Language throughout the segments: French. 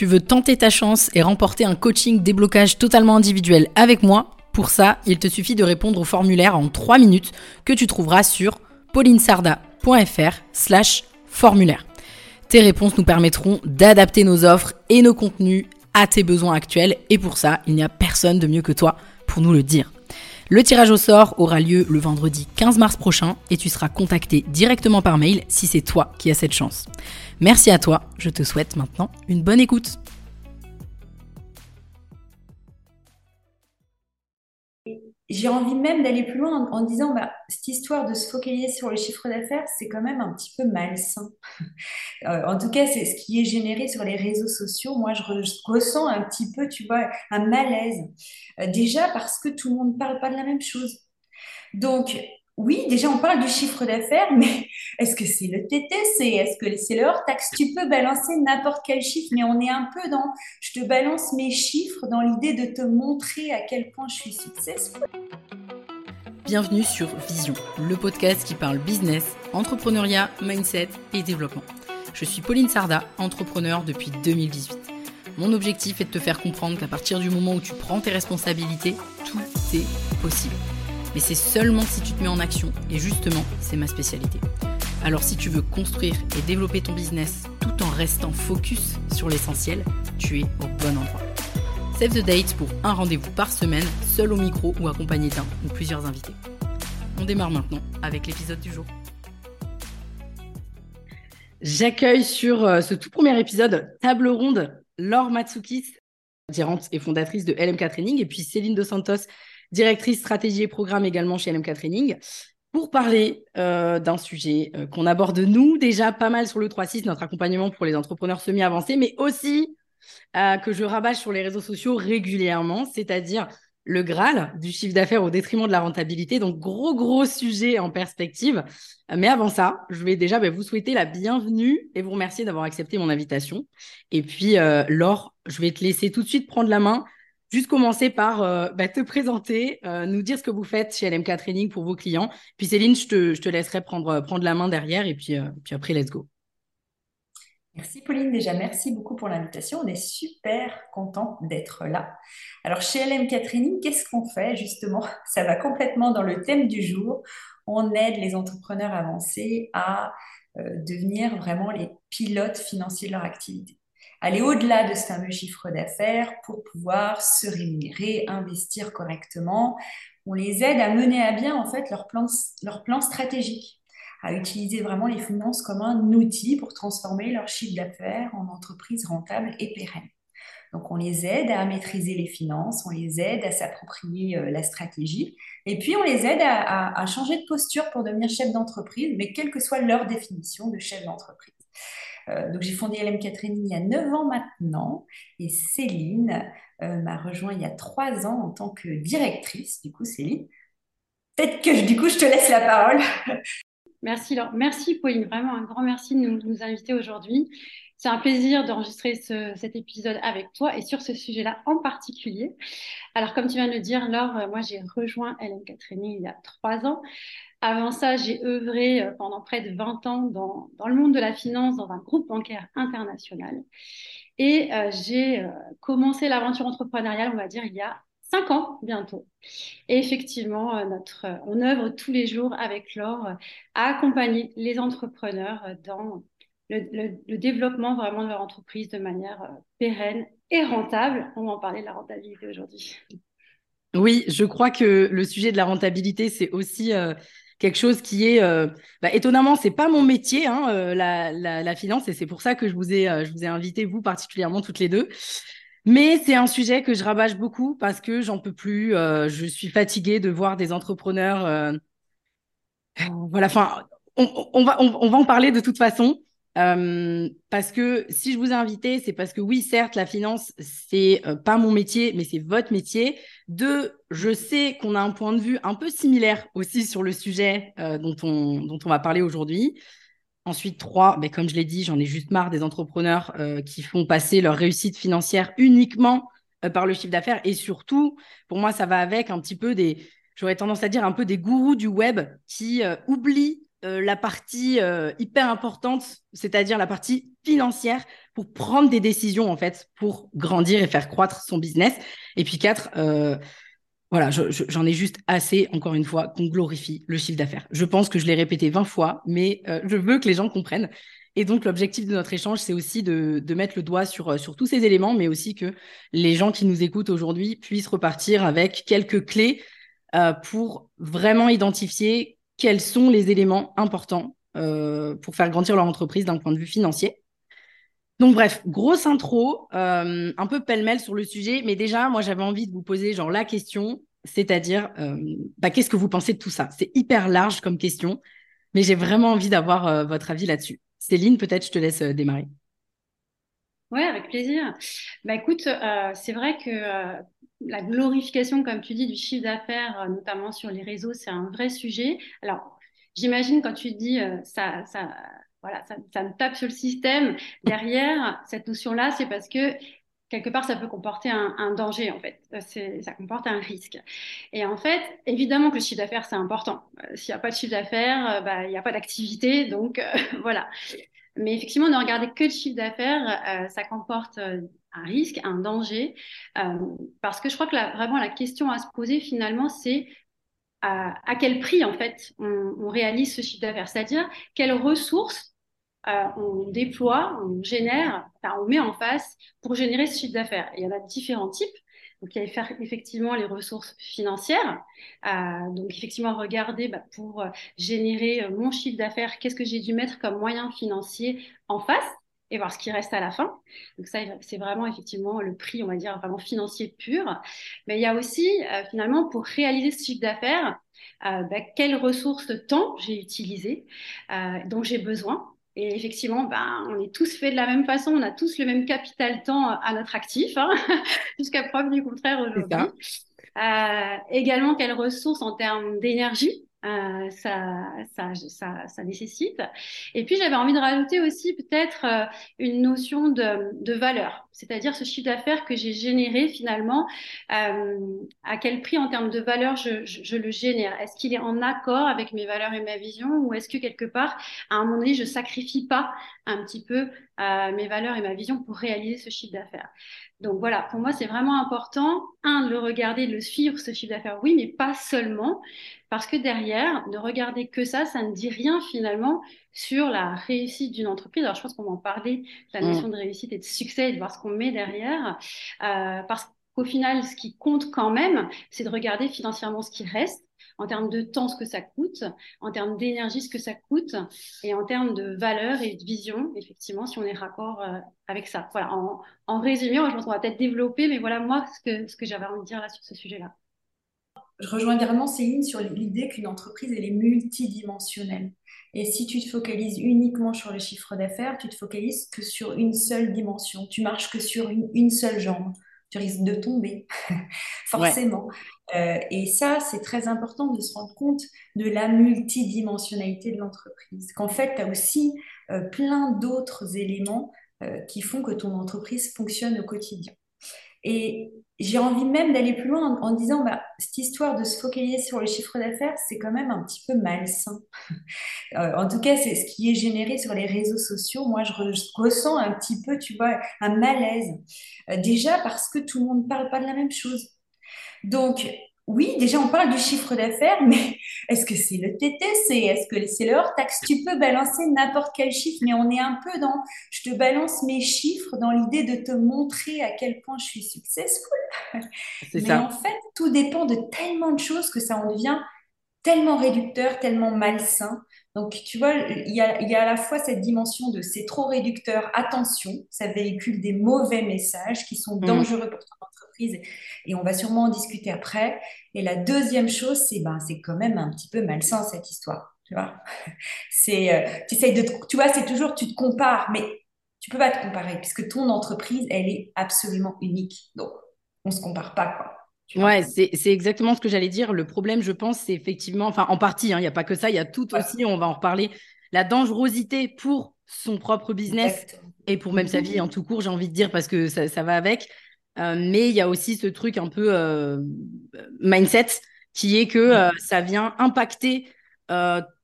Tu veux tenter ta chance et remporter un coaching déblocage totalement individuel avec moi Pour ça, il te suffit de répondre au formulaire en 3 minutes que tu trouveras sur paulinesarda.fr slash formulaire. Tes réponses nous permettront d'adapter nos offres et nos contenus à tes besoins actuels et pour ça, il n'y a personne de mieux que toi pour nous le dire. Le tirage au sort aura lieu le vendredi 15 mars prochain et tu seras contacté directement par mail si c'est toi qui as cette chance. Merci à toi, je te souhaite maintenant une bonne écoute. J'ai envie même d'aller plus loin en, disant, bah, cette histoire de se focaliser sur le chiffre d'affaires, c'est quand même un petit peu malsain. Euh, en tout cas, c'est ce qui est généré sur les réseaux sociaux. Moi, je, ressens un petit peu, tu vois, un malaise. Euh, déjà parce que tout le monde ne parle pas de la même chose. Donc, oui, déjà, on parle du chiffre d'affaires, mais est-ce que c'est le TTC Est-ce que c'est le hors-taxe? Tu peux balancer n'importe quel chiffre, mais on est un peu dans je te balance mes chiffres dans l'idée de te montrer à quel point je suis successful. Bienvenue sur Vision, le podcast qui parle business, entrepreneuriat, mindset et développement. Je suis Pauline Sarda, entrepreneur depuis 2018. Mon objectif est de te faire comprendre qu'à partir du moment où tu prends tes responsabilités, tout est possible mais c'est seulement si tu te mets en action, et justement, c'est ma spécialité. Alors si tu veux construire et développer ton business tout en restant focus sur l'essentiel, tu es au bon endroit. Save the date pour un rendez-vous par semaine, seul au micro ou accompagné d'un ou plusieurs invités. On démarre maintenant avec l'épisode du jour. J'accueille sur euh, ce tout premier épisode Table Ronde Laure Matsukis, gérante et fondatrice de LMK Training, et puis Céline Dos Santos, directrice stratégie et programme également chez LMK Training, pour parler euh, d'un sujet euh, qu'on aborde nous déjà pas mal sur le 3.6, notre accompagnement pour les entrepreneurs semi-avancés, mais aussi euh, que je rabâche sur les réseaux sociaux régulièrement, c'est-à-dire le Graal du chiffre d'affaires au détriment de la rentabilité. Donc, gros, gros sujet en perspective. Mais avant ça, je vais déjà bah, vous souhaiter la bienvenue et vous remercier d'avoir accepté mon invitation. Et puis, Laure, je vais te laisser tout de suite prendre la main Juste commencer par euh, bah, te présenter, euh, nous dire ce que vous faites chez LMK Training pour vos clients. Puis Céline, je te, laisserai prendre, euh, la main derrière et puis, puis après, let's go. Merci Pauline, déjà merci beaucoup pour l'invitation. On est super content d'être là. Alors chez LMK Training, qu'est-ce qu'on fait justement? Ça va complètement dans le thème du jour. On aide les entrepreneurs avancés à devenir vraiment les pilotes financiers de leur activité aller au-delà de ce fameux chiffre d'affaires pour pouvoir se rémunérer, investir correctement. On les aide à mener à bien en fait leur plan, leur plan stratégique, à utiliser vraiment les finances comme un outil pour transformer leur chiffre d'affaires en entreprise rentable et pérenne. Donc on les aide à maîtriser les finances, on les aide à s'approprier euh, la stratégie, et puis on les aide à, à changer de posture pour devenir chef d'entreprise, mais quelle que soit leur définition de chef d'entreprise. Euh, donc j'ai fondé LMK Training il y a 9 ans maintenant et Céline euh, m'a rejoint il y a 3 ans en tant que directrice. Du coup, Céline, peut-être que du coup, je te laisse la parole. Merci Laure. Merci Pauline, vraiment un grand merci de nous, inviter aujourd'hui. C'est un plaisir d'enregistrer cet épisode avec toi et sur ce sujet-là en particulier. Alors comme tu viens de le dire, Laure, moi j'ai rejoint LMK Training il y a trois ans. Avant ça, j'ai œuvré euh, pendant près de 20 ans dans, dans, le monde de la finance dans un groupe bancaire international. Et euh, j'ai euh, commencé l'aventure entrepreneuriale, on va dire, il y a 5 ans bientôt. Et effectivement, notre, on œuvre tous les jours avec Laure à accompagner les entrepreneurs dans le, le, développement vraiment de leur entreprise de manière pérenne et rentable. On va en parler de la rentabilité aujourd'hui. Oui, je crois que le sujet de la rentabilité, c'est aussi quelque chose qui est euh, bah, étonnamment c'est pas mon métier hein, euh, la, la, finance et c'est pour ça que je vous ai euh, je vous ai invité vous particulièrement toutes les deux. Mais c'est un sujet que je rabâche beaucoup parce que j'en peux plus je suis fatiguée de voir des entrepreneurs voilà enfin on, on, va on, va en parler de toute façon parce que si je vous ai invité, c'est parce que oui, certes, la finance, c'est pas mon métier, mais c'est votre métier. Deux, je sais qu'on a un point de vue un peu similaire aussi sur le sujet euh, dont, on, dont on va parler aujourd'hui. Ensuite, trois, ben, comme je l'ai dit, j'en ai juste marre des entrepreneurs euh, qui font passer leur réussite financière uniquement euh, par le chiffre d'affaires. Et surtout, pour moi, ça va avec un petit peu des, j'aurais tendance à dire un peu des gourous du web qui oublient euh, la partie euh, hyper importante, c'est-à-dire la partie financière, pour prendre des décisions, en fait, pour grandir et faire croître son business. Et puis quatre, euh, voilà, j'en ai juste assez, encore une fois, qu'on glorifie le chiffre d'affaires. Je pense que je l'ai répété 20 fois, mais je veux que les gens comprennent. Et donc, l'objectif de notre échange, c'est aussi de, mettre le doigt sur, sur tous ces éléments, mais aussi que les gens qui nous écoutent aujourd'hui puissent repartir avec quelques clés pour vraiment identifier quels sont les éléments importants euh, pour faire grandir leur entreprise d'un point de vue financier. Donc bref, grosse intro, euh, un peu pêle-mêle sur le sujet, mais déjà, moi j'avais envie de vous poser genre la question, c'est-à-dire, euh, bah, qu'est-ce que vous pensez de tout ça? C'est hyper large comme question, mais j'ai vraiment envie d'avoir votre avis là-dessus. Céline, peut-être je te laisse démarrer. Oui, avec plaisir. Bah écoute, c'est vrai que la glorification, comme tu dis, du chiffre d'affaires, euh, notamment sur les réseaux, c'est un vrai sujet. Alors, j'imagine quand tu dis euh, ça, ça, voilà, ça, me tape sur le système, derrière cette notion-là, c'est parce que quelque part, ça peut comporter un, danger, en fait. Ça comporte un risque. Et en fait, évidemment que le chiffre d'affaires, c'est important. Euh, s'il n'y a pas de chiffre d'affaires, bah, il n'y a pas d'activité. Donc, voilà. Mais effectivement, ne regarder que le chiffre d'affaires, ça comporte un risque, un danger, euh, parce que je crois que vraiment la question à se poser finalement, c'est à, quel prix en fait on, réalise ce chiffre d'affaires, c'est-à-dire quelles ressources euh, on déploie, on génère, enfin, on met en face pour générer ce chiffre d'affaires? Il y en a différents types. Donc, il y a effectivement les ressources financières. Euh, donc, effectivement, regarder bah, pour générer mon chiffre d'affaires, qu'est-ce que j'ai dû mettre comme moyen financier en face et voir ce qui reste à la fin. Donc ça, c'est vraiment effectivement le prix, on va dire, vraiment financier pur. Mais il y a aussi, euh, finalement, pour réaliser ce chiffre d'affaires, euh, bah, quelles ressources de temps j'ai utilisées, euh, dont j'ai besoin. Et effectivement, ben, on est tous faits de la même façon, on a tous le même capital temps à notre actif, hein, jusqu'à preuve du contraire aujourd'hui. également, quelles ressources en termes d'énergie euh, ça, ça, ça, nécessite. Et puis j'avais envie de rajouter aussi peut-être euh, une notion de, de valeur, c'est-à-dire ce chiffre d'affaires que j'ai généré finalement, euh, à quel prix en termes de valeur je, je, je le génère? Est-ce qu'il est en accord avec mes valeurs et ma vision? Ou est-ce que quelque part, à un moment donné, je sacrifie pas un petit peu mes valeurs et ma vision pour réaliser ce chiffre d'affaires donc voilà, pour moi, c'est vraiment important, un, de le regarder, de le suivre, ce chiffre d'affaires, oui, mais pas seulement, parce que derrière, ne regarder que ça, ça ne dit rien finalement sur la réussite d'une entreprise. Alors, je pense qu'on va en parler, de la notion mm. de réussite et de succès, et de voir ce qu'on met derrière, euh, parce qu'au final, ce qui compte quand même, c'est de regarder financièrement ce qui reste, en termes de temps ce que ça coûte, en termes d'énergie ce que ça coûte, et en termes de valeur et de vision, effectivement, si on est raccord euh, avec ça. Voilà, en, résumé, je pense qu'on va peut-être développer, mais voilà moi ce que, ce que j'avais envie de dire là sur ce sujet-là. Je rejoins également Céline sur l'idée qu'une entreprise, elle est multidimensionnelle. Et si tu te focalises uniquement sur le chiffre d'affaires, tu te focalises que sur une seule dimension. Tu marches que sur une seule jambe tu risques de tomber, forcément. Euh, et ça, c'est très important de se rendre compte de la multidimensionnalité de l'entreprise, qu'en fait, tu as aussi euh, plein d'autres éléments euh, qui font que ton entreprise fonctionne au quotidien. Et j'ai envie même d'aller plus loin en, disant, bah, cette histoire de se focaliser sur le chiffre d'affaires, c'est quand même un petit peu malsain. Euh, en tout cas, c'est ce qui est généré sur les réseaux sociaux. Moi, je, ressens un petit peu, tu vois, un malaise. Euh, déjà parce que tout le monde ne parle pas de la même chose. Donc, oui, déjà, on parle du chiffre d'affaires, mais est-ce que c'est le TTC Est-ce que c'est le hors-taxe? Tu peux balancer n'importe quel chiffre, mais on est un peu dans je te balance mes chiffres dans l'idée de te montrer à quel point je suis successful. Mais en fait, tout dépend de tellement de choses que ça en devient tellement réducteur, tellement malsain. Donc, tu vois, il y a, il y a à la fois cette dimension de c'est trop réducteur, attention, ça véhicule des mauvais messages qui sont mm. dangereux pour ton entreprise et on va sûrement en discuter après. Et la deuxième chose, c'est ben, c'est quand même un petit peu malsain cette histoire. Tu vois, c'est, euh, de, tu vois, c'est toujours, tu te compares, mais tu peux pas te comparer puisque ton entreprise, elle est absolument unique. Donc, on se compare pas, quoi. Ouais, c'est exactement ce que j'allais dire. Le problème, je pense, c'est effectivement, enfin, en partie, hein, il n'y a pas que ça, il y a tout aussi, on va en reparler, la dangerosité pour son propre business et pour même sa vie en tout court, j'ai envie de dire, parce que ça, ça va avec. Euh, mais il y a aussi ce truc un peu euh, mindset qui est que euh, ça vient impacter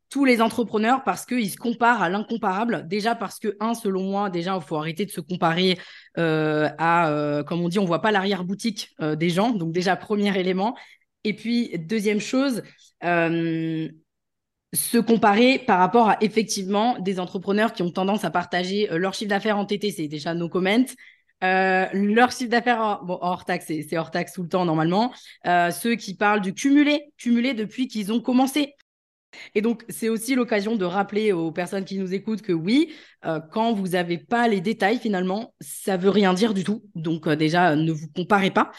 tous les entrepreneurs parce qu'ils se comparent à l'incomparable. Déjà parce que, un, selon moi, déjà, il faut arrêter de se comparer à, comme on dit, on voit pas l'arrière-boutique des gens. Donc déjà, premier élément. Et puis, deuxième chose, se comparer par rapport à effectivement des entrepreneurs qui ont tendance à partager leur chiffre d'affaires en TT, c'est déjà no comment. leur chiffre d'affaires hors taxe, c'est hors taxe tout le temps normalement. ceux qui parlent du cumulé, cumulé depuis qu'ils ont commencé. Et donc, c'est aussi l'occasion de rappeler aux personnes qui nous écoutent que oui, euh, quand vous n'avez pas les détails, finalement, ça veut rien dire du tout. Donc, euh, déjà, ne vous comparez pas.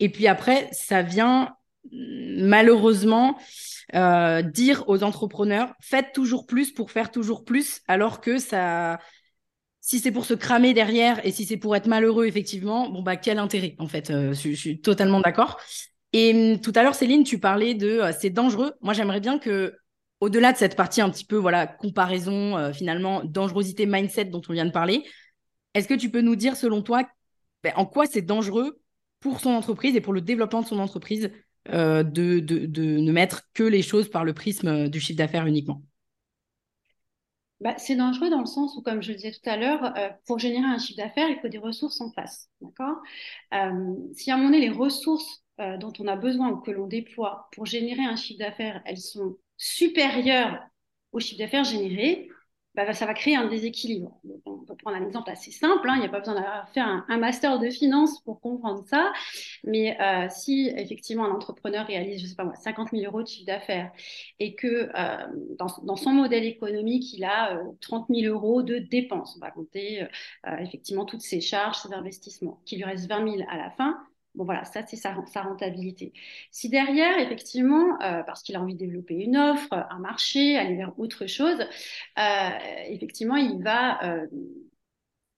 Et puis après, ça vient mm, malheureusement euh, dire aux entrepreneurs, faites toujours plus pour faire toujours plus, alors que ça... Si c'est pour se cramer derrière et si c'est pour être malheureux, effectivement, bon, bah, quel intérêt, en fait. je, je suis totalement d'accord. Et mm, tout à l'heure, Céline, tu parlais de c'est dangereux. Moi, j'aimerais bien que au-delà de cette partie un petit peu voilà comparaison euh, finalement dangerosité mindset dont on vient de parler, est-ce que tu peux nous dire selon toi ben, en quoi c'est dangereux pour son entreprise et pour le développement de son entreprise euh, de, ne mettre que les choses par le prisme euh, du chiffre d'affaires uniquement? Bah, c'est dangereux dans le sens où, comme je le disais tout à l'heure, pour générer un chiffre d'affaires, il faut des ressources en face. D'accord? Si à un moment donné, les ressources dont on a besoin ou que l'on déploie pour générer un chiffre d'affaires, elles sont supérieur au chiffre d'affaires généré, bah, ça va créer un déséquilibre. on peut prendre un exemple assez simple, hein. il n'y a pas besoin d'avoir fait un, master de finance pour comprendre ça, mais euh, si effectivement un entrepreneur réalise, je sais pas moi, 50 000 euros de chiffre d'affaires et que euh, dans, son modèle économique, il a 30 euh, 000 euros de dépenses, on va compter effectivement toutes ses charges, ses investissements, qu'il lui reste 20 000 à la fin, Bon, voilà, ça, c'est sa, rentabilité. Si derrière, effectivement, euh, parce qu'il a envie de développer une offre, un marché, aller vers autre chose, euh, effectivement, il va euh,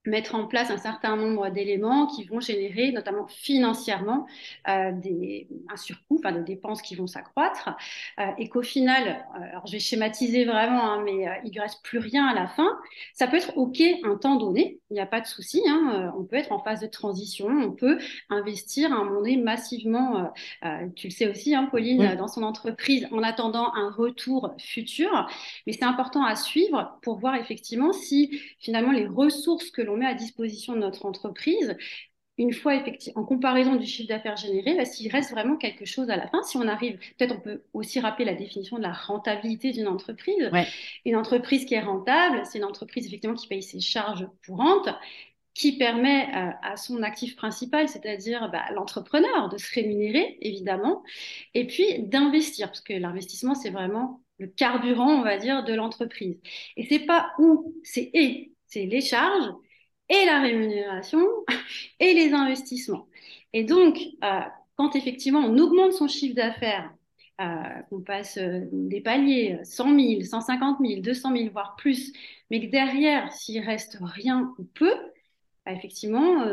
mettre en place un certain nombre d'éléments qui vont générer, notamment financièrement, euh, des, un surcoût, enfin des dépenses qui vont s'accroître, euh, et qu'au final, euh, alors je vais schématiser vraiment, hein, mais il ne reste plus rien à la fin. Ça peut être OK un temps donné, il n'y a pas de souci, hein, on peut être en phase de transition, on peut investir à un moment donné massivement, tu le sais aussi, hein, Pauline, dans son entreprise en attendant un retour futur, mais c'est important à suivre pour voir effectivement si finalement les ressources que l'on met à disposition de notre entreprise, une fois effectivement en comparaison du chiffre d'affaires généré, bah, s'il reste vraiment quelque chose à la fin, si on arrive, peut-être on peut aussi rappeler la définition de la rentabilité d'une entreprise. Une entreprise qui est rentable, c'est une entreprise effectivement qui paye ses charges courantes, qui permet euh, à son actif principal, c'est-à-dire bah, l'entrepreneur, de se rémunérer, évidemment, et puis d'investir, parce que l'investissement, c'est vraiment le carburant, on va dire, de l'entreprise. Et c'est pas où, c'est et, c'est les charges et la rémunération et les investissements. Et donc, euh, quand effectivement on augmente son chiffre d'affaires, euh, qu'on passe euh, des paliers 100 000, 150 000, 200 000, voire plus, mais que derrière, s'il reste rien ou peu, bah, effectivement,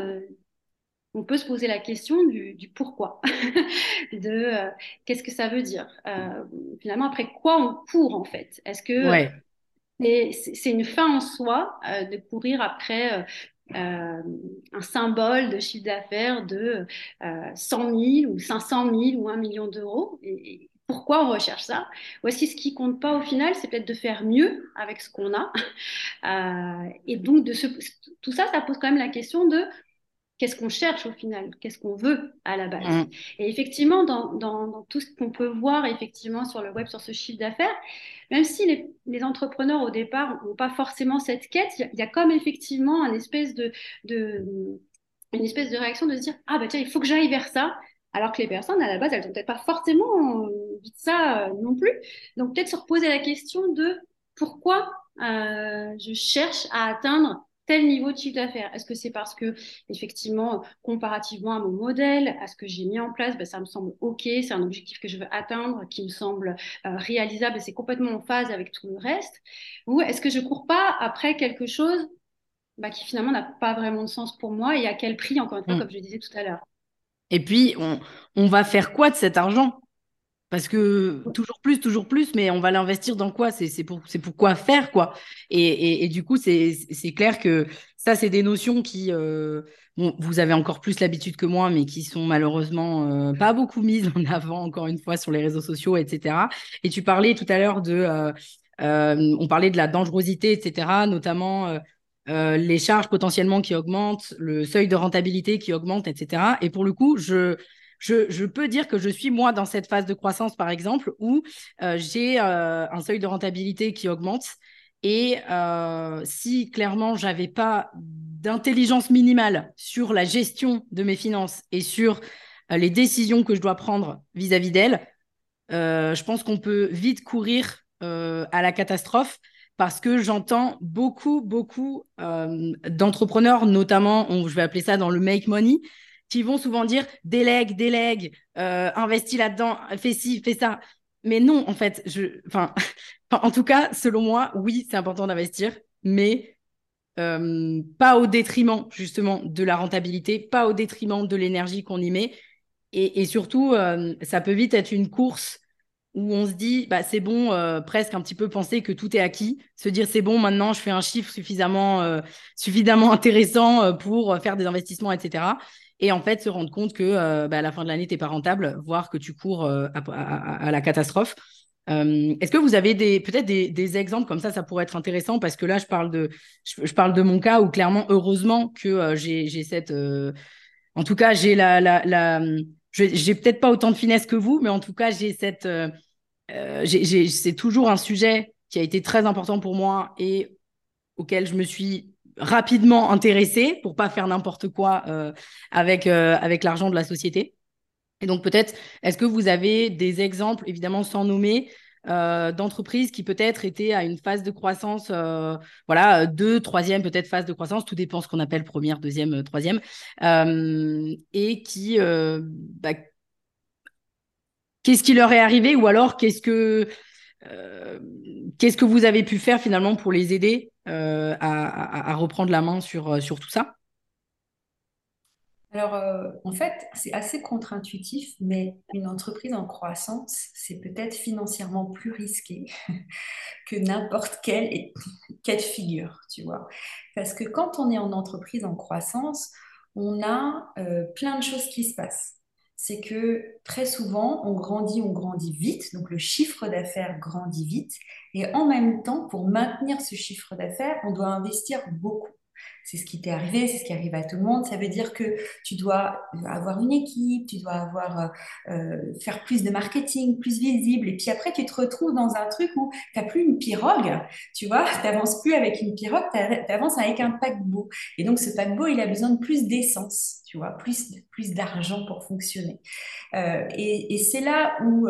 on peut se poser la question du, pourquoi, de qu'est-ce que ça veut dire? finalement, après quoi on court en fait? Est-ce que c'est une fin en soi de courir après euh, un symbole de chiffre d'affaires de 100 euh, 000 ou 500 000 ou 1 million d'euros. Et, pourquoi on recherche ça? Que ce qui compte pas au final, c'est peut-être de faire mieux avec ce qu'on a euh, Et donc, de tout ça, ça pose quand même la question de qu'est-ce qu'on cherche au final, qu'est-ce qu'on veut à la base? Mm. Et effectivement, dans, tout ce qu'on peut voir effectivement sur le web, sur ce chiffre d'affaires, même si les, entrepreneurs au départ n'ont pas forcément cette quête, il y, a comme effectivement un espèce de, une espèce de réaction de se dire ah bah tiens il faut que j'aille vers ça. Alors que les personnes, à la base, elles n'ont peut-être pas forcément envie de ça euh, non plus. Donc, peut-être se reposer la question de pourquoi euh, je cherche à atteindre tel niveau de chiffre d'affaires. Est-ce que c'est parce que, effectivement, comparativement à mon modèle, à ce que j'ai mis en place, ben, ça me semble OK, c'est un objectif que je veux atteindre, qui me semble euh, réalisable et c'est complètement en phase avec tout le reste? Ou est-ce que je cours pas après quelque chose bah, qui finalement n'a pas vraiment de sens pour moi et à quel prix, encore une fois, mmh. comme je disais tout à l'heure? Et puis, on, on va faire quoi de cet argent? Parce que toujours plus, toujours plus, mais on va l'investir dans quoi? C'est pour, pour quoi faire, quoi? Et, et, du coup, c'est clair que ça, c'est des notions qui, euh, vous avez encore plus l'habitude que moi, mais qui sont malheureusement euh, pas beaucoup mises en avant, encore une fois, sur les réseaux sociaux, etc. Et tu parlais tout à l'heure de on parlait de la dangerosité, etc., notamment les charges potentiellement qui augmentent, le seuil de rentabilité qui augmente, etc. Et pour le coup, je, je, peux dire que je suis moi dans cette phase de croissance, par exemple, où j'ai un seuil de rentabilité qui augmente. Et si clairement j'avais pas d'intelligence minimale sur la gestion de mes finances et sur les décisions que je dois prendre vis-à-vis d'elles, je pense qu'on peut vite courir à la catastrophe parce que j'entends beaucoup, beaucoup d'entrepreneurs, notamment, je vais appeler ça dans le make money, qui vont souvent dire délègue, délègue, euh, investis là-dedans, fais ci, fais ça. Mais non, en fait, je, enfin, en tout cas, selon moi, oui, c'est important d'investir, mais euh, pas au détriment justement de la rentabilité, pas au détriment de l'énergie qu'on y met. Et, surtout, euh, ça peut vite être une course où on se dit, bah, c'est bon, presque un petit peu penser que tout est acquis, se dire, c'est bon, maintenant, je fais un chiffre suffisamment, suffisamment intéressant pour faire des investissements, etc et en fait se rendre compte que euh, bah, à la fin de l'année, tu n'es pas rentable, voire que tu cours euh, à, la catastrophe. Euh, est-ce que vous avez peut-être des, exemples comme ça Ça pourrait être intéressant parce que là, je parle de, je, parle de mon cas où clairement, heureusement que j'ai cette. en tout cas, j'ai la j'ai peut-être pas autant de finesse que vous, mais en tout cas, j'ai cette. c'est toujours un sujet qui a été très important pour moi et auquel je me suis rapidement intéressé pour pas faire n'importe quoi euh, avec, euh, avec l'argent de la société. Et donc peut-être, est-ce que vous avez des exemples, évidemment sans nommer, euh, d'entreprises qui peut-être étaient à une phase de croissance, voilà, deux, troisième peut-être phase de croissance, tout dépend ce qu'on appelle première, deuxième, troisième, et qui, bah, qu'est-ce qui leur est arrivé ou alors qu'est-ce que qu'est-ce que vous avez pu faire finalement pour les aider euh, à, reprendre la main sur, euh, tout ça? Alors, euh, en fait, c'est assez contre-intuitif, mais une entreprise en croissance, c'est peut-être financièrement plus risqué que n'importe quel cas de figure, tu vois. Parce que quand on est en entreprise en croissance, on a plein de choses qui se passent c'est que très souvent, on grandit, on grandit vite, donc le chiffre d'affaires grandit vite, et en même temps, pour maintenir ce chiffre d'affaires, on doit investir beaucoup c'est ce qui t'est arrivé, c'est ce qui arrive à tout le monde. Ça veut dire que tu dois avoir une équipe, tu dois avoir euh, euh, faire plus de marketing, plus visible. Et puis après, tu te retrouves dans un truc où tu n'as plus une pirogue, tu vois, tu n'avances plus avec une pirogue, tu avances avec un paquebot. Et donc, ce paquebot, il a besoin de plus d'essence, tu vois, plus, plus d'argent pour fonctionner. Euh, et, et c'est là où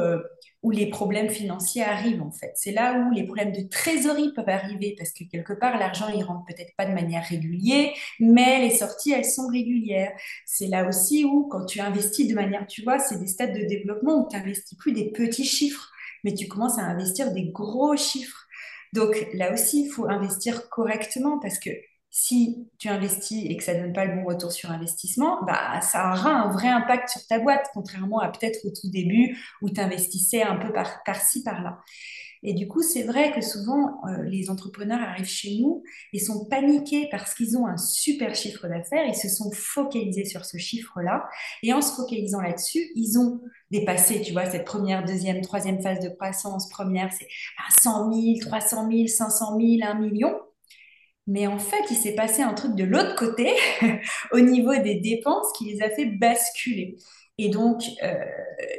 où les problèmes financiers arrivent en fait. C'est là où les problèmes de trésorerie peuvent arriver parce que quelque part l'argent il rentre peut-être pas de manière régulière, mais les sorties elles sont régulières. C'est là aussi où quand tu investis de manière, tu vois, c'est des stades de développement où tu investis plus des petits chiffres, mais tu commences à investir des gros chiffres. Donc là aussi il faut investir correctement parce que si tu investis et que ça ne donne pas le bon retour sur investissement, bah, ça aura un vrai impact sur ta boîte, contrairement à peut-être au tout début où tu investissais un peu par, ci par-là. Et du coup, c'est vrai que souvent, euh, les entrepreneurs arrivent chez nous et sont paniqués parce qu'ils ont un super chiffre d'affaires, ils se sont focalisés sur ce chiffre-là, et en se focalisant là-dessus, ils ont dépassé, tu vois, cette première, deuxième, troisième phase de croissance. Première, c'est 100 000, 300 000, 500 000, 1 million. Mais en fait, il s'est passé un truc de l'autre côté, au niveau des dépenses, qui les a fait basculer. Et donc, euh,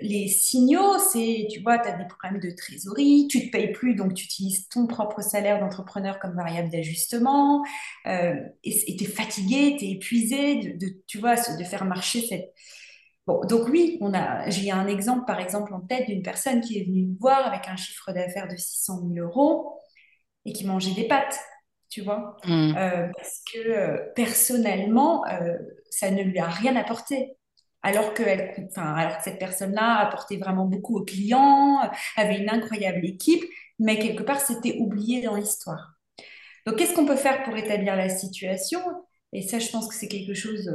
les signaux, c'est, tu vois, tu as des problèmes de trésorerie, tu te payes plus, donc tu utilises ton propre salaire d'entrepreneur comme variable d'ajustement, euh, et tu es fatigué, tu es épuisé, de, tu vois, de faire marcher cette... Bon, donc oui, on a, j'ai un exemple, par exemple, en tête d'une personne qui est venue me voir avec un chiffre d'affaires de 600 000 euros et qui mangeait des pâtes tu vois, mm. euh, parce que euh, personnellement, euh, ça ne lui a rien apporté. Alors que, elle, alors que cette personne-là apportait vraiment beaucoup aux clients, avait une incroyable équipe, mais quelque part, c'était oublié dans l'histoire. Donc, qu'est-ce qu'on peut faire pour établir la situation? Et ça, je pense que c'est quelque chose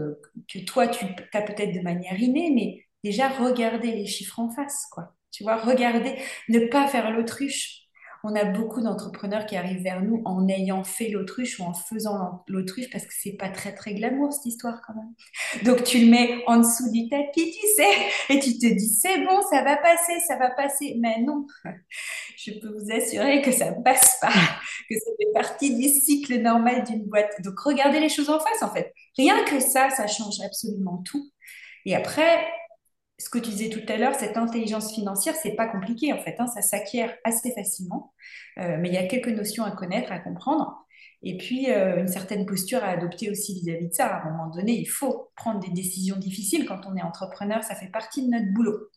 que toi, tu as peut-être de manière innée, mais déjà, regarder les chiffres en face, quoi. Tu vois, regarder, ne pas faire l'autruche on a beaucoup d'entrepreneurs qui arrivent vers nous en ayant fait l'autruche ou en faisant l'autruche parce que c'est pas très très glamour cette histoire quand même. Donc tu le mets en dessous du tapis, tu sais, et tu te dis c'est bon, ça va passer, ça va passer. Mais non, je peux vous assurer que ça ne passe pas, que ça fait partie du cycle normal d'une boîte. Donc regardez les choses en face en fait. Rien que ça, ça change absolument tout. Et après, ce que tu disais tout à l'heure, cette intelligence financière, c'est pas compliqué en fait, hein, ça s'acquiert assez facilement, euh, mais il y a quelques notions à connaître, à comprendre, et puis euh, une certaine posture à adopter aussi vis-à-vis de ça. À un moment donné, il faut prendre des décisions difficiles quand on est entrepreneur, ça fait partie de notre boulot.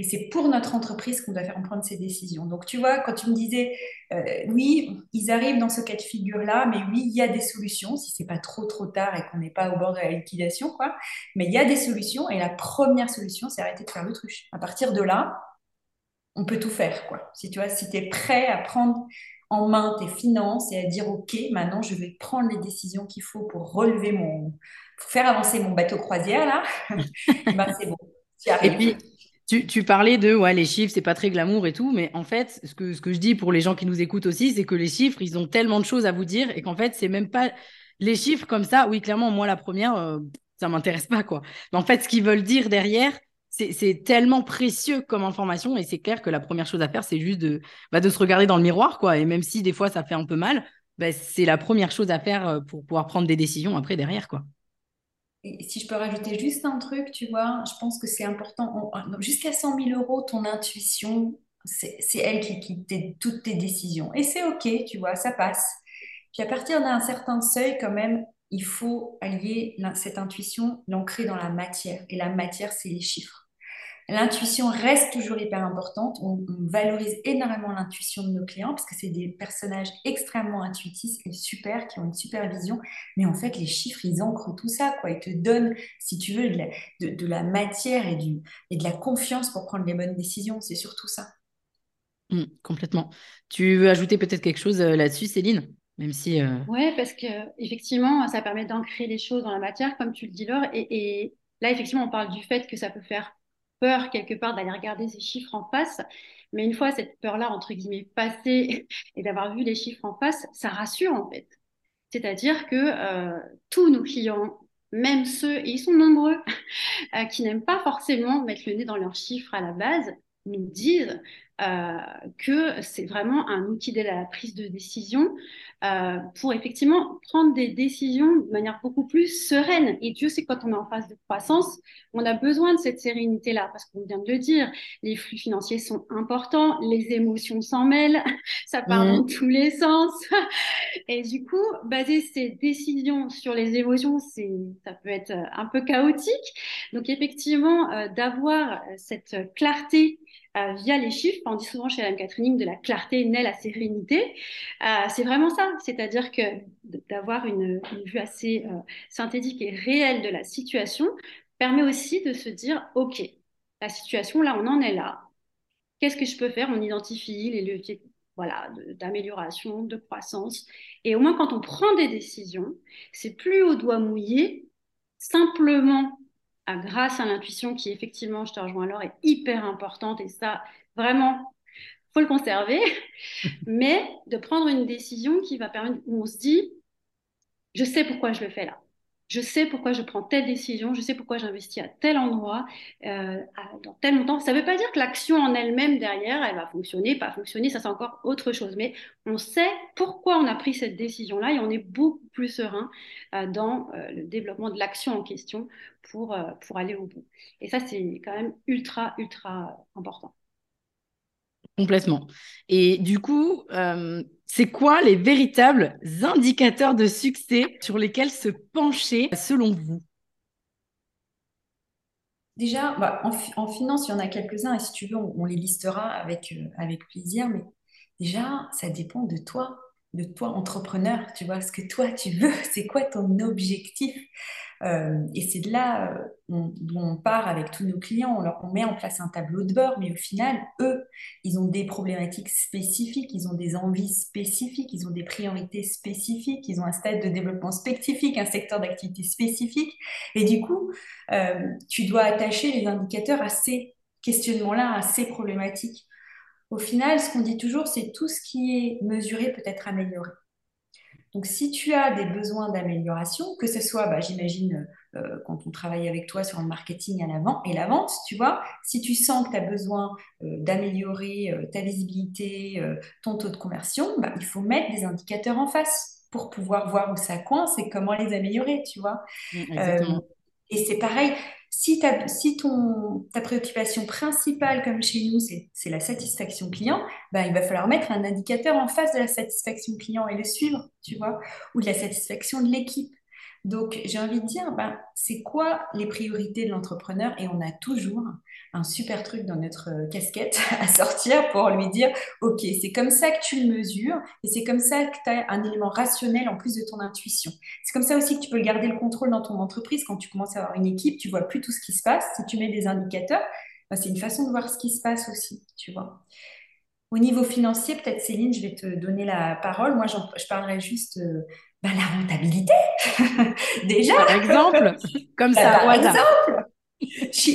Et c'est pour notre entreprise qu'on doit faire prendre ces décisions. Donc, tu vois, quand tu me disais, euh, oui, ils arrivent dans ce cas de figure-là, mais oui, il y a des solutions, si c'est pas trop, trop tard et qu'on n'est pas au bord de la liquidation, quoi. Mais il y a des solutions. Et la première solution, c'est arrêter de faire l'autruche. À partir de là, on peut tout faire, quoi. Si tu vois, si tu es prêt à prendre en main tes finances et à dire, OK, maintenant, je vais prendre les décisions qu'il faut pour relever mon, pour faire avancer mon bateau croisière, là, ben, c'est bon. Et puis, tu, parlais de ouais, les chiffres, c'est pas très glamour et tout, mais en fait, ce que, ce que je dis pour les gens qui nous écoutent aussi, c'est que les chiffres, ils ont tellement de choses à vous dire et qu'en fait, c'est même pas les chiffres comme ça. Oui, clairement, moi, la première, euh, ça m'intéresse pas, quoi. Mais en fait, ce qu'ils veulent dire derrière, c'est tellement précieux comme information et c'est clair que la première chose à faire, c'est juste de, bah, de se regarder dans le miroir, quoi. Et même si des fois, ça fait un peu mal, bah, c'est la première chose à faire euh, pour pouvoir prendre des décisions après derrière, quoi si je peux rajouter juste un truc, tu vois, je pense que c'est important. Jusqu'à 100 000 euros, ton intuition, c'est elle qui guide toutes tes décisions. Et c'est OK, tu vois, ça passe. Puis à partir d'un certain seuil, quand même, il faut allier cette intuition, l'ancrer dans la matière. Et la matière, c'est les chiffres. L'intuition reste toujours hyper importante. On, valorise énormément l'intuition de nos clients parce que c'est des personnages extrêmement intuitifs et super, qui ont une super vision. Mais en fait, les chiffres, ils ancrent tout ça. Quoi. Ils te donnent, si tu veux, de la, matière et, du, et de la confiance pour prendre les bonnes décisions. C'est surtout ça. Mmh, complètement. Tu veux ajouter peut-être quelque chose euh, là-dessus, Céline? Même si. Euh, Oui, parce que effectivement, ça permet d'ancrer les choses dans la matière, comme tu le dis, Laure. Et, et là, effectivement, on parle du fait que ça peut faire peur quelque part d'aller regarder ces chiffres en face. Mais une fois cette peur-là, entre guillemets, passée et d'avoir vu les chiffres en face, ça rassure en fait. C'est-à-dire que euh, tous nos clients, même ceux, et ils sont nombreux, euh, qui n'aiment pas forcément mettre le nez dans leurs chiffres à la base, nous disent euh, que c'est vraiment un outil d'aide à la prise de décision euh, pour effectivement prendre des décisions de manière beaucoup plus sereine. Et Dieu sait quand on est en phase de croissance, on a besoin de cette sérénité-là, parce qu'on vient de le dire, les flux financiers sont importants, les émotions s'en mêlent, ça part dans mmh. tous les sens. Et du coup, baser ces décisions sur les émotions, c'est, ça peut être un peu chaotique. Donc effectivement, euh, d'avoir cette clarté euh, via les chiffres. On dit souvent chez la Catherine de la clarté naît la sérénité. Euh, c'est vraiment ça, c'est-à-dire que d'avoir une, vue assez euh, synthétique et réelle de la situation permet aussi de se dire, OK, la situation, là, on en est là. Qu'est-ce que je peux faire? On identifie les leviers voilà, d'amélioration, de, de croissance. Et au moins, quand on prend des décisions, c'est plus au doigt mouillé, simplement grâce à l'intuition qui, effectivement, je te rejoins alors, est hyper importante. Et ça, vraiment, faut le conserver, mais de prendre une décision qui va permettre, où on se dit, je sais pourquoi je le fais là je sais pourquoi je prends telle décision, je sais pourquoi j'investis à tel endroit, euh, dans tel montant. Ça ne veut pas dire que l'action en elle-même derrière, elle va fonctionner, pas fonctionner, ça c'est encore autre chose. Mais on sait pourquoi on a pris cette décision-là et on est beaucoup plus serein euh, dans euh, le développement de l'action en question pour, pour aller au bout. Et ça, c'est quand même ultra, ultra important. Complètement. Et du coup, c'est quoi les véritables indicateurs de succès sur lesquels se pencher selon vous? Déjà, bah, en, finance, il y en a quelques-uns et si tu veux, on, les listera avec, euh, avec plaisir. Mais déjà, ça dépend de toi, de toi entrepreneur. Tu vois, ce que toi tu veux, c'est quoi ton objectif? Euh, et c'est de là euh, on, on part avec tous nos clients. On, leur, met en place un tableau de bord, mais au final, eux, ils ont des problématiques spécifiques, ils ont des envies spécifiques, ils ont des priorités spécifiques, ils ont un stade de développement spécifique, un secteur d'activité spécifique. Et du coup, euh, tu dois attacher les indicateurs à ces questionnements-là, à ces problématiques. au final, ce qu'on dit toujours, c'est tout ce qui est mesuré peut être amélioré. Donc, si tu as des besoins d'amélioration, que ce soit, bah, j'imagine, euh, quand on travaille avec toi sur le marketing à l'avant et la vente, tu vois, si tu sens que tu as besoin euh, d'améliorer euh, ta visibilité, ton taux de conversion, bah, il faut mettre des indicateurs en face pour pouvoir voir où ça coince et comment les améliorer, tu vois. Mmh, et c'est pareil, si, ta, si ton, ta préoccupation principale, comme chez nous, c'est la satisfaction client, ben, il va falloir mettre un indicateur en face de la satisfaction client et le suivre, tu vois, ou de la satisfaction de l'équipe. Donc, j'ai envie de dire, ben, c'est quoi les priorités de l'entrepreneur? Et on a toujours un super truc dans notre euh, casquette à sortir pour lui dire, OK, c'est comme ça que tu le mesures et c'est comme ça que tu as un élément rationnel en plus de ton intuition. C'est comme ça aussi que tu peux garder le contrôle dans ton entreprise. Quand tu commences à avoir une équipe, tu vois plus tout ce qui se passe. Si tu mets des indicateurs, ben, c'est une façon de voir ce qui se passe aussi, tu vois. Au niveau financier, peut-être Céline, je vais te donner la parole. Moi, je parlerai juste euh, ben, la rentabilité. Déjà. Par exemple, comme ça. Par exemple.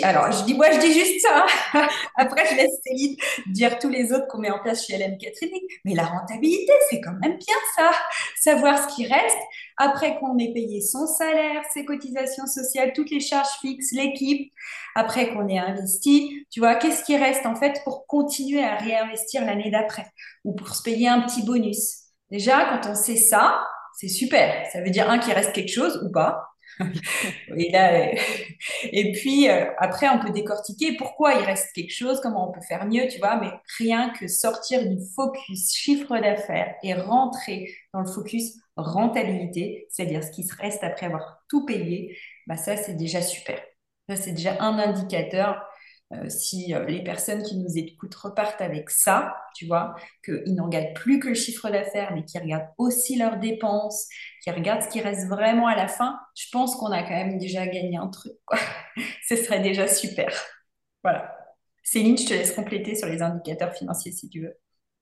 Alors, je dis, moi, je dis juste ça. Après, je laisse Céline dire tous les autres qu'on met en place chez LM Catherine. Mais la rentabilité, c'est quand même bien ça. Savoir ce qui reste après qu'on ait payé son salaire, ses cotisations sociales, toutes les charges fixes, l'équipe, après qu'on ait investi. Tu vois, qu'est-ce qui reste en fait pour continuer à réinvestir l'année d'après ou pour se payer un petit bonus? Déjà, quand on sait ça, c'est super. Ça veut dire, un, qu'il reste quelque chose ou pas. et, là, et puis, euh, après, on peut décortiquer pourquoi il reste quelque chose, comment on peut faire mieux, tu vois, mais rien que sortir du focus chiffre d'affaires et rentrer dans le focus rentabilité, c'est-à-dire ce qui se reste après avoir tout payé, bah ça, c'est déjà super. Ça, c'est déjà un indicateur euh, si euh, les personnes qui nous écoutent repartent avec ça, tu vois, qu'ils n'en regardent plus que le chiffre d'affaires, mais qu'ils regardent aussi leurs dépenses, qu'ils regardent ce qui reste vraiment à la fin, je pense qu'on a quand même déjà gagné un truc. Quoi. ce serait déjà super. Voilà. Céline, je te laisse compléter sur les indicateurs financiers si tu veux.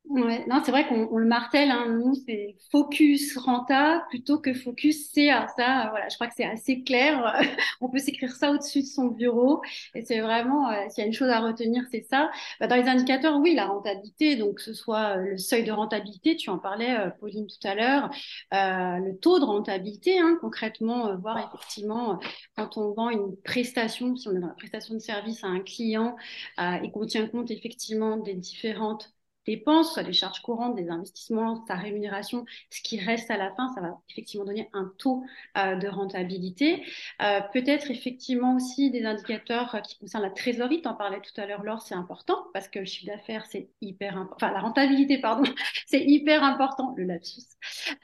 Ouais, non, c'est vrai qu'on le martèle, hein, nous, c'est focus renta plutôt que focus CA. Ça, voilà, je crois que c'est assez clair. on peut s'écrire ça au-dessus de son bureau. Et c'est vraiment, euh, s'il y a une chose à retenir, c'est ça. Bah, dans les indicateurs, oui, la rentabilité, donc ce soit euh, le seuil de rentabilité, tu en parlais, euh, Pauline, tout à l'heure, le taux de rentabilité, hein, concrètement, voir effectivement, quand on vend une prestation, si on est dans la prestation de service à un client et qu'on tient compte effectivement des différentes dépenses, soit des charges courantes, des investissements, sa rémunération, ce qui reste à la fin, ça va effectivement donner un taux euh, de rentabilité. Euh, peut-être effectivement aussi des indicateurs qui concernent la trésorerie, tu en parlais tout à l'heure, Laure, c'est important parce que le chiffre d'affaires, c'est hyper important, enfin la rentabilité, pardon, c'est hyper important, le lapsus.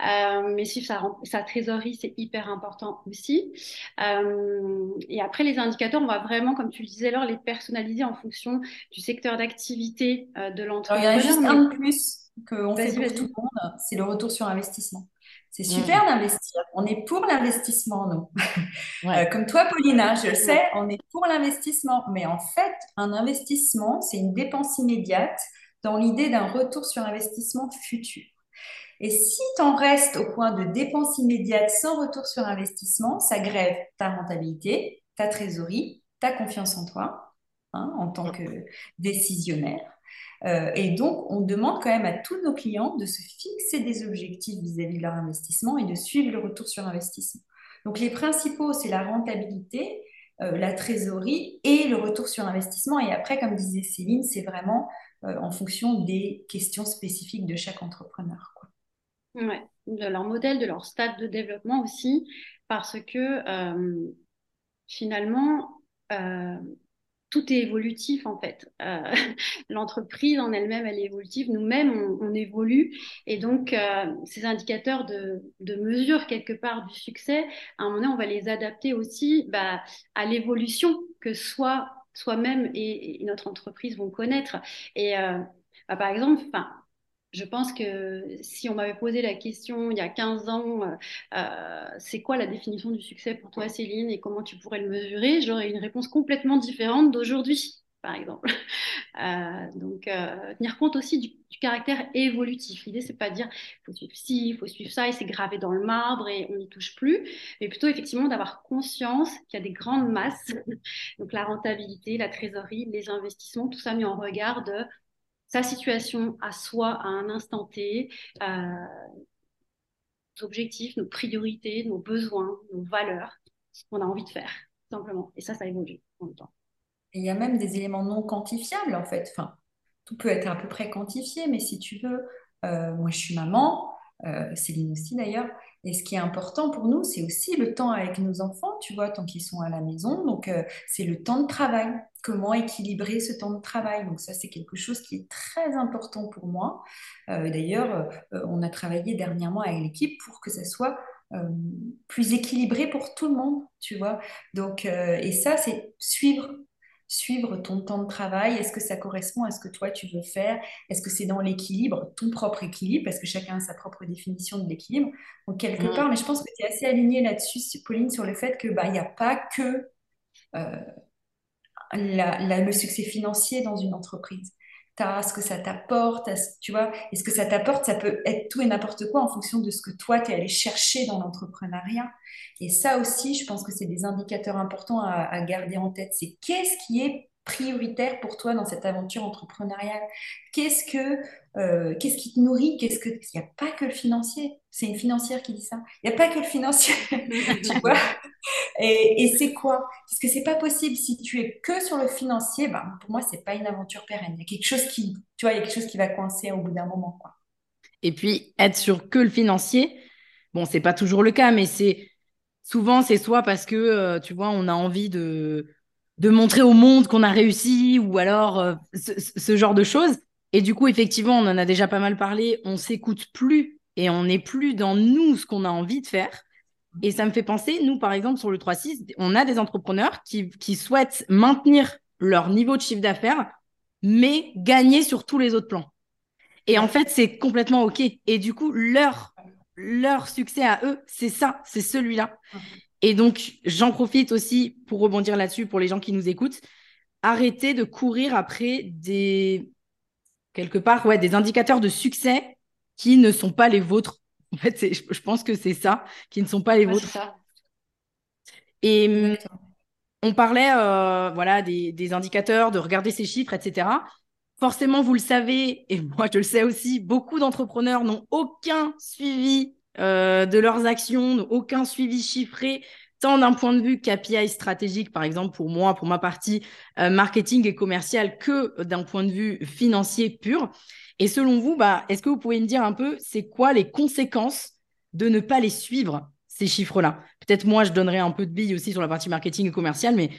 Euh, mais si sa, sa trésorerie, c'est hyper important aussi. et après, les indicateurs, on va vraiment, comme tu le disais, Laure, les personnaliser en fonction du secteur d'activité de l'entreprise juste un de plus qu'on fait pour tout le monde, c'est le retour sur investissement. C'est super d'investir. On est pour l'investissement, nous. Euh, comme toi, Paulina, je le sais, on est pour l'investissement. Mais en fait, un investissement, c'est une dépense immédiate dans l'idée d'un retour sur investissement futur. Et si tu en restes au point de dépense immédiate sans retour sur investissement, ça grève ta rentabilité, ta trésorerie, ta confiance en toi hein, en tant que décisionnaire. Euh, et donc, on demande quand même à tous nos clients de se fixer des objectifs vis-à-vis de leur investissement et de suivre le retour sur investissement. Donc, les principaux, c'est la rentabilité, euh, la trésorerie et le retour sur investissement. Et après, comme disait Céline, c'est vraiment euh, en fonction des questions spécifiques de chaque entrepreneur. De leur modèle, de leur stade de développement aussi, parce que finalement, tout est évolutif en fait. Euh, l'entreprise en elle-même, elle est évolutive. Nous-mêmes, on, évolue. Et donc, euh, ces indicateurs de, mesure quelque part du succès, à un moment donné, on va les adapter aussi bah, à l'évolution que soi-même et, notre entreprise vont connaître. Et euh, bah, par exemple, je pense que si on m'avait posé la question il y a 15 ans, euh, euh, c'est quoi la définition du succès pour toi, Céline, et comment tu pourrais le mesurer, j'aurais une réponse complètement différente d'aujourd'hui, par exemple. Euh, donc, tenir compte aussi du, caractère évolutif. L'idée, c'est pas dire il faut suivre ci, il faut suivre ça, et c'est gravé dans le marbre et on n'y touche plus, mais plutôt effectivement d'avoir conscience qu'il y a des grandes masses, donc la rentabilité, la trésorerie, les investissements, tout ça mis en regard de sa situation à soi à un instant T, nos objectifs, nos priorités, nos besoins, nos valeurs, ce qu'on a envie de faire, simplement. Et ça, ça évolue en même temps. il y a même des éléments non quantifiables, en fait. Tout peut être à peu près quantifié, mais si tu veux, euh, moi je suis maman, euh, Céline aussi d'ailleurs, et ce qui est important pour nous, c'est aussi le temps avec nos enfants, tu vois, tant qu'ils sont à la maison. Donc, euh, c'est le temps de travail. Comment équilibrer ce temps de travail? Donc, ça, c'est quelque chose qui est très important pour moi. d'ailleurs, on a travaillé dernièrement avec l'équipe pour que ça soit plus équilibré pour tout le monde, tu vois. Donc, et ça, c'est suivre suivre ton temps de travail? Est-ce que ça correspond à ce que toi tu veux faire? Est-ce que c'est dans l'équilibre, ton propre équilibre? Parce que chacun a sa propre définition de l'équilibre. Donc, quelque mm. part, mais je pense que tu es assez alignée là-dessus, Pauline, sur le fait qu'il bah, n'y a pas que euh, le succès financier dans une entreprise ce que ça t'apporte, tu vois. Et ce que ça t'apporte, ça peut être tout et n'importe quoi en fonction de ce que toi, tu es allé chercher dans l'entrepreneuriat. Et ça aussi, je pense que c'est des indicateurs importants à, garder en tête. C'est qu'est-ce qui est prioritaire pour toi dans cette aventure entrepreneuriale? Qu'est-ce que euh, qu'est-ce qui te nourrit? Qu'est-ce que il n'y a pas que le financier. C'est une financière qui dit ça. Il n'y a pas que le financier, tu vois? Et, c'est quoi? Parce que c'est pas possible si tu es que sur le financier. Ben, pour moi, c'est pas une aventure pérenne. Il y a quelque chose qui, tu vois, il y a quelque chose qui va coincer au bout d'un moment. Et puis être sur que le financier, bon, c'est pas toujours le cas, mais c'est souvent c'est soit parce que euh, tu vois, on a envie de de montrer au monde qu'on a réussi ou alors euh, ce, genre de choses. Et du coup, effectivement, on en a déjà pas mal parlé, on s'écoute plus et on n'est plus dans nous ce qu'on a envie de faire. Et ça me fait penser, nous, par exemple, sur le 3-6, on a des entrepreneurs qui, qui souhaitent maintenir leur niveau de chiffre d'affaires, mais gagner sur tous les autres plans. Et en fait, c'est complètement OK. Et du coup, leur, leur succès à eux, c'est ça, c'est celui-là. Et donc, j'en profite aussi pour rebondir là-dessus pour les gens qui nous écoutent. Arrêtez de courir après des, quelque part, ouais, des indicateurs de succès qui ne sont pas les vôtres. En fait, je pense que c'est ça, qui ne sont pas les vôtres. Et on parlait euh, voilà, des, des, indicateurs, de regarder ces chiffres, etc. Forcément, vous le savez, et moi je le sais aussi, beaucoup d'entrepreneurs n'ont aucun suivi euh, de leurs actions, aucun suivi chiffré, tant d'un point de vue KPI stratégique, par exemple pour moi, pour ma partie euh, marketing et commercial, que d'un point de vue financier pur. Et selon vous, bah, est-ce que vous pouvez me dire un peu, c'est quoi les conséquences de ne pas les suivre, ces chiffres-là? Peut-être moi, je donnerai un peu de billes aussi sur la partie marketing et commercial, mais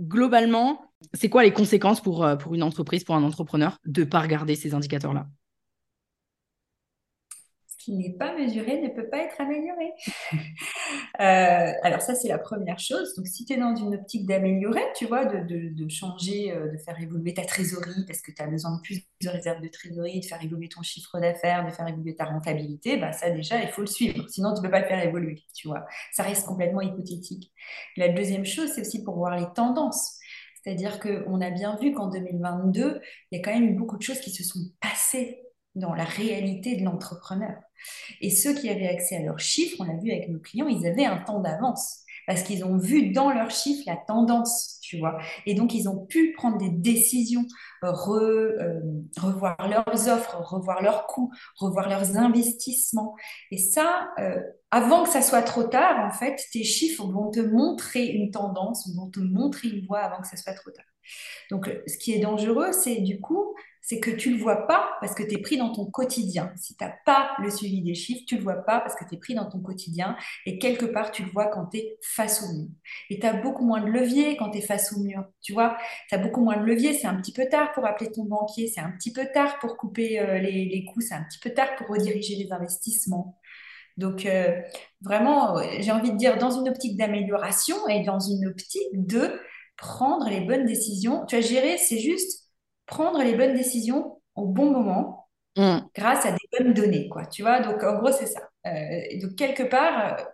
globalement, c'est quoi les conséquences pour, euh, pour une entreprise, pour un entrepreneur, de ne pas regarder ces indicateurs-là? N'est pas mesuré ne peut pas être amélioré. Euh, alors ça, c'est la première chose. Donc si tu es dans une optique d'améliorer, tu vois, de, changer, euh, de faire évoluer ta trésorerie, parce que tu as besoin de plus de réserves de trésorerie, de faire évoluer ton chiffre d'affaires, de faire évoluer ta rentabilité, bah ça déjà, il faut le suivre. Sinon, tu ne peux pas le faire évoluer, tu vois. Ça reste complètement hypothétique. La deuxième chose, c'est aussi pour voir les tendances. C'est-à-dire qu'on a bien vu qu'en 2022, il y a quand même eu beaucoup de choses qui se sont passées dans la réalité de l'entrepreneur. Et ceux qui avaient accès à leurs chiffres, on l'a vu avec nos clients, ils avaient un temps d'avance parce qu'ils ont vu dans leurs chiffres la tendance, tu vois. Et donc, ils ont pu prendre des décisions, euh, revoir leurs offres, revoir leurs coûts, revoir leurs investissements. Et ça, euh, avant que ça soit trop tard, en fait, tes chiffres vont te montrer une tendance, vont te montrer une voie avant que ça soit trop tard. Donc, ce qui est dangereux, c'est du coup c'est que tu ne le vois pas parce que tu es pris dans ton quotidien. Si tu n'as pas le suivi des chiffres, tu ne le vois pas parce que tu es pris dans ton quotidien et quelque part, tu le vois quand tu es face au mur. Et tu as beaucoup moins de levier quand tu es face au mur. Tu vois, tu as beaucoup moins de levier. C'est un petit peu tard pour appeler ton banquier, c'est un petit peu tard pour couper euh, les, coûts, c'est un petit peu tard pour rediriger les investissements. Donc, euh, vraiment, j'ai envie de dire, dans une optique d'amélioration et dans une optique de prendre les bonnes décisions. Tu as géré, c'est juste prendre les bonnes décisions au bon moment mm. grâce à des bonnes données, quoi. Tu vois, donc en gros, c'est ça. Euh, donc quelque part, euh,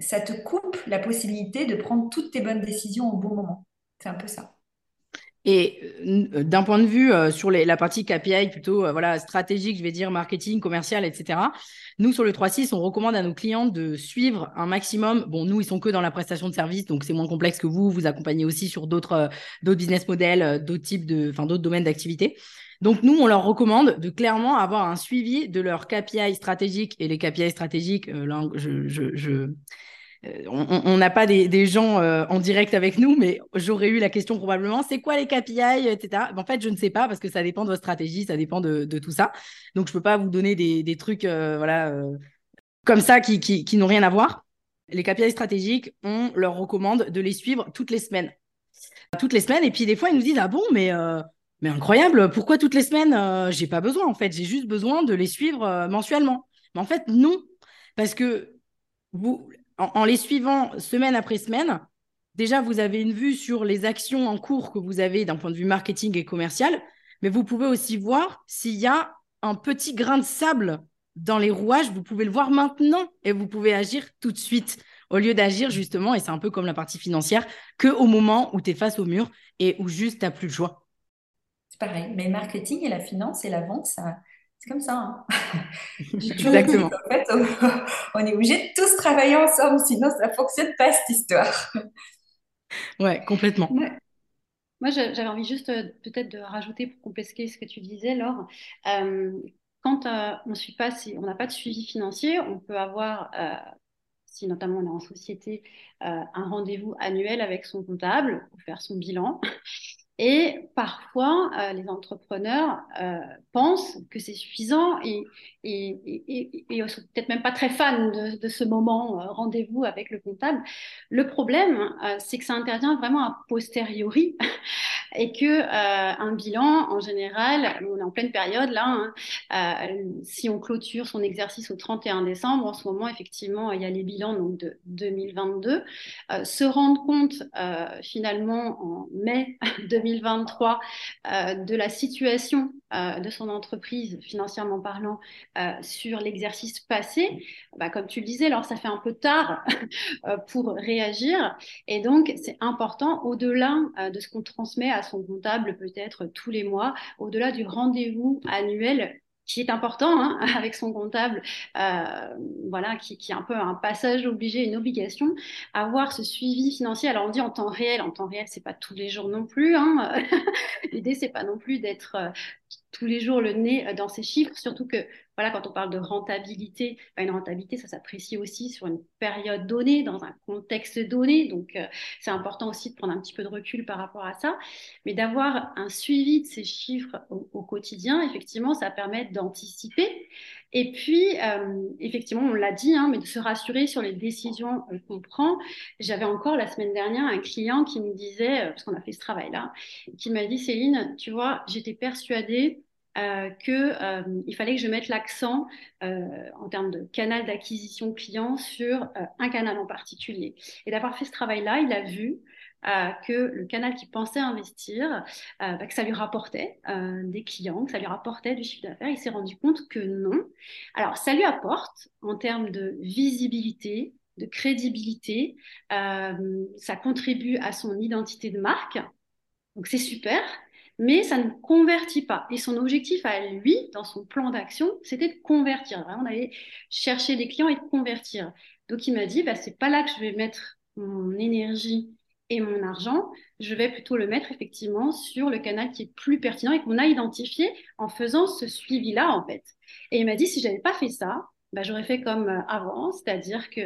ça te coupe la possibilité de prendre toutes tes bonnes décisions au bon moment. C'est un peu ça. Et euh, d'un point de vue euh, sur la partie KPI plutôt euh, voilà stratégique, je vais dire marketing, commercial, etc. Nous sur le 3.6, on recommande à nos clients de suivre un maximum. Bon, nous ils sont que dans la prestation de services, donc c'est moins complexe que vous. Vous accompagnez aussi sur d'autres d'autres business models, d'autres types de, enfin d'autres domaines d'activité. Donc nous, on leur recommande de clairement avoir un suivi de leurs KPI stratégiques et les KPI stratégiques. là, je, je, je euh, on n'a pas des, gens euh, en direct avec nous, mais j'aurais eu la question probablement, c'est quoi les KPI, etc. En fait, je ne sais pas parce que ça dépend de votre stratégie, ça dépend de, tout ça. Donc, je ne peux pas vous donner des, trucs euh, voilà, comme ça qui, qui, n'ont rien à voir. Les KPI stratégiques, on leur recommande de les suivre toutes les semaines. Toutes les semaines. Et puis, des fois, ils nous disent, ah bon, mais, mais incroyable, pourquoi toutes les semaines J'ai pas besoin, en fait. J'ai juste besoin de les suivre mensuellement. Mais en fait, non. Parce que vous, en, les suivant semaine après semaine, déjà, vous avez une vue sur les actions en cours que vous avez d'un point de vue marketing et commercial, mais vous pouvez aussi voir s'il y a un petit grain de sable dans les rouages, vous pouvez le voir maintenant et vous pouvez agir tout de suite. Au lieu d'agir justement, et c'est un peu comme la partie financière, que au moment où tu es face au mur et où juste tu n'as plus le choix. C'est pareil, mais marketing et la finance et la vente, ça, c'est comme ça. Hein. Exactement. en fait, on, est obligé de tous travailler ensemble, sinon ça ne fonctionne pas cette histoire. Ouais, complètement. Moi, j'avais envie juste euh, peut-être de rajouter pour compléter ce que tu disais, Laure. Euh, quand euh, on suit pas, si on n'a pas de suivi financier, on peut avoir, si notamment on est en société, un rendez-vous annuel avec son comptable pour faire son bilan. Et parfois, euh, les entrepreneurs euh, pensent que c'est suffisant et, et, et, sont peut-être même pas très fans de, ce moment euh, rendez-vous avec le comptable. Le problème, c'est que ça intervient vraiment a posteriori et que un bilan, en général, on est en pleine période là. Hein, si on clôture son exercice au 31 décembre, en ce moment, effectivement, il y a les bilans donc de 2022. se rendre compte finalement en mai 2022 2023 euh, de la situation euh, de son entreprise, financièrement parlant, euh, sur l'exercice passé, bah, comme tu le disais, alors ça fait un peu tard pour réagir. Et donc, c'est important, au-delà de ce qu'on transmet à son comptable peut-être tous les mois, au-delà du rendez-vous annuel qui est important hein, avec son comptable, euh, voilà, qui, est un peu un passage obligé, une obligation, avoir ce suivi financier. Alors on dit en temps réel, en temps réel, c'est pas tous les jours non plus. Hein. L'idée c'est pas non plus d'être euh, tous les jours le nez euh, dans ces chiffres, surtout que voilà, quand on parle de rentabilité, bah, une rentabilité, ça s'apprécie aussi sur une période donnée, dans un contexte donné. Donc, euh, c'est important aussi de prendre un petit peu de recul par rapport à ça. Mais d'avoir un suivi de ces chiffres au, quotidien, effectivement, ça permet d'anticiper. Et puis, euh, effectivement, on l'a dit, hein, mais de se rassurer sur les décisions qu'on prend. J'avais encore la semaine dernière un client qui me disait, parce qu'on a fait ce travail-là, qui m'a dit, Céline, tu vois, j'étais persuadée euh, qu'il euh, fallait que je mette l'accent euh, en termes de canal d'acquisition client sur euh, un canal en particulier. Et d'avoir fait ce travail-là, il a vu que le canal qu'il pensait investir, bah, que ça lui rapportait des clients, que ça lui rapportait du chiffre d'affaires. Il s'est rendu compte que non. Alors, ça lui apporte en termes de visibilité, de crédibilité, ça contribue à son identité de marque. Donc, c'est super mais ça ne convertit pas. Et son objectif à lui, dans son plan d'action, c'était de convertir, vraiment d'aller chercher des clients et de convertir. Donc il m'a dit, bah, c'est pas là que je vais mettre mon énergie et mon argent, je vais plutôt le mettre effectivement sur le canal qui est plus pertinent et qu'on a identifié en faisant ce suivi-là en fait. Et il m'a dit, si j'avais pas fait ça, bah, j'aurais fait comme euh, avant, c'est-à-dire que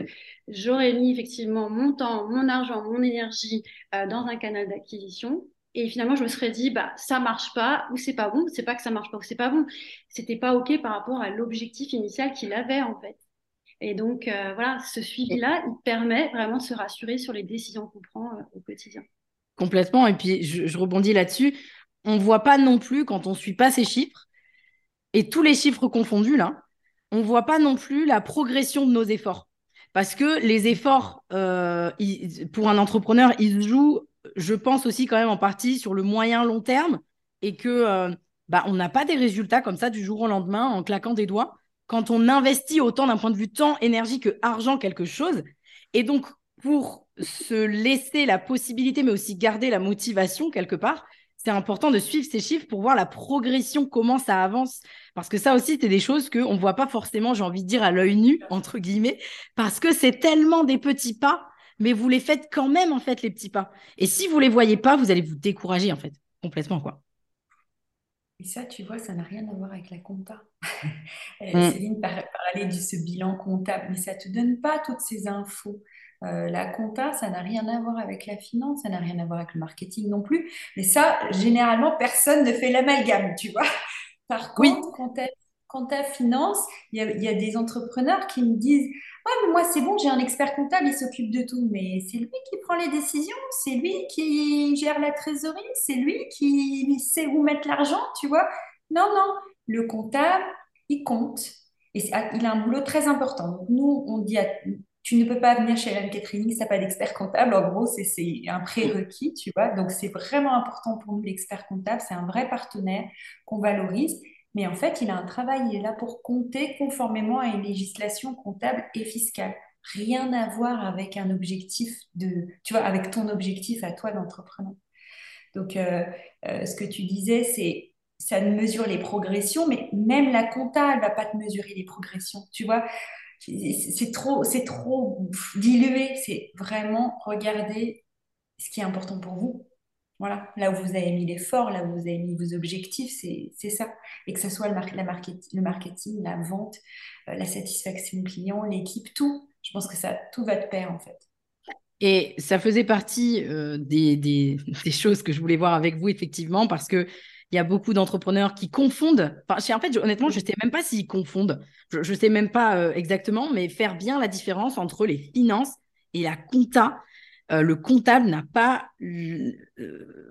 j'aurais mis effectivement mon temps, mon argent, mon énergie euh, dans un canal d'acquisition et finalement, je me serais dit, bah, ça marche pas ou c'est pas bon. C'est pas que ça marche pas ou c'est pas bon. C'était pas OK par rapport à l'objectif initial qu'il avait, en fait. Et donc, euh, voilà, ce suivi-là, il permet vraiment de se rassurer sur les décisions qu'on prend euh, au quotidien. Complètement. Et puis, je, rebondis là-dessus. On ne voit pas non plus, quand on ne suit pas ces chiffres, et tous les chiffres confondus, là, on ne voit pas non plus la progression de nos efforts. Parce que les efforts, euh, pour un entrepreneur, ils jouent je pense aussi quand même en partie sur le moyen long terme et que bah, on n'a pas des résultats comme ça du jour au lendemain en claquant des doigts quand on investit autant d'un point de vue temps, énergie que argent quelque chose. Et donc, pour se laisser la possibilité, mais aussi garder la motivation quelque part, c'est important de suivre ces chiffres pour voir la progression, comment ça avance. Parce que ça aussi, c'est des choses qu'on ne voit pas forcément, j'ai envie de dire, à l'œil nu, entre guillemets, parce que c'est tellement des petits pas, mais vous les faites quand même, en fait, les petits pas. Et si vous ne les voyez pas, vous allez vous décourager, en fait, complètement, quoi. Et ça, tu vois, ça n'a rien à voir avec la compta. Euh, mm. Céline parlait de ce bilan comptable, mais ça ne te donne pas toutes ces infos. Euh, la compta, ça n'a rien à voir avec la finance, ça n'a rien à voir avec le marketing non plus. Mais ça, généralement, personne ne fait l'amalgame, tu vois. Par contre, quand tu as, finance, il y a, des entrepreneurs qui me disent Ouais, mais moi, c'est bon, j'ai un expert comptable, il s'occupe de tout. Mais c'est lui qui prend les décisions, c'est lui qui gère la trésorerie, c'est lui qui sait où mettre l'argent, tu vois. Non, non, le comptable, il compte. Et il a un boulot très important. Nous, on dit tu ne peux pas venir chez Ellen Catering si tu n'as pas d'expert comptable. En gros, c'est un prérequis, tu vois. Donc, c'est vraiment important pour nous, l'expert comptable. C'est un vrai partenaire qu'on valorise. Mais en fait, il a un travail, il est là pour compter conformément à une législation comptable et fiscale. Rien à voir avec un objectif de, tu vois, avec ton objectif à toi d'entrepreneur. Donc, euh, euh, ce que tu disais, c'est ça mesure les progressions, mais même la compta, elle va pas te mesurer les progressions. Tu vois, c'est trop, c'est trop dilué. C'est vraiment regarder ce qui est important pour vous. Voilà, là où vous avez mis l'effort, là où vous avez mis vos objectifs, c'est ça. Et que ce soit le, la le marketing, la vente, euh, la satisfaction client, l'équipe, tout. Je pense que ça, tout va de pair en fait. Et ça faisait partie euh, des, des, des, choses que je voulais voir avec vous, effectivement, parce que il y a beaucoup d'entrepreneurs qui confondent. Enfin, en fait, honnêtement, je ne sais même pas s'ils confondent. Je ne sais même pas euh, exactement, mais faire bien la différence entre les finances et la compta. Euh, le comptable n'a pas. Euh,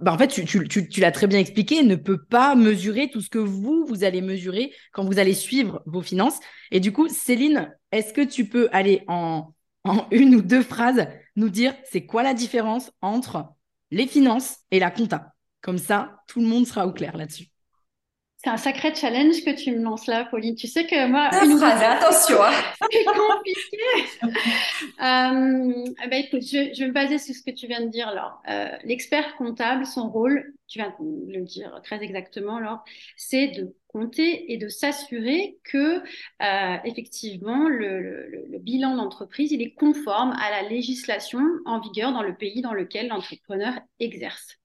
bah, en fait, tu, l'as très bien expliqué, ne peut pas mesurer tout ce que vous, vous allez mesurer quand vous allez suivre vos finances. Et du coup, Céline, est-ce que tu peux aller en, en une ou deux phrases nous dire c'est quoi la différence entre les finances et la compta? Comme ça, tout le monde sera au clair là-dessus. C'est un sacré challenge que tu me lances là, Pauline. Tu sais que moi. Une phrase, attention. Hein. C'est compliqué. euh, eh ben, écoute, je, vais me baser sur ce que tu viens de dire, là. Euh, l'expert comptable, son rôle, tu viens de le dire très exactement, alors, c'est de compter et de s'assurer que, euh, effectivement, le, le bilan d'entreprise, il est conforme à la législation en vigueur dans le pays dans lequel l'entrepreneur exerce.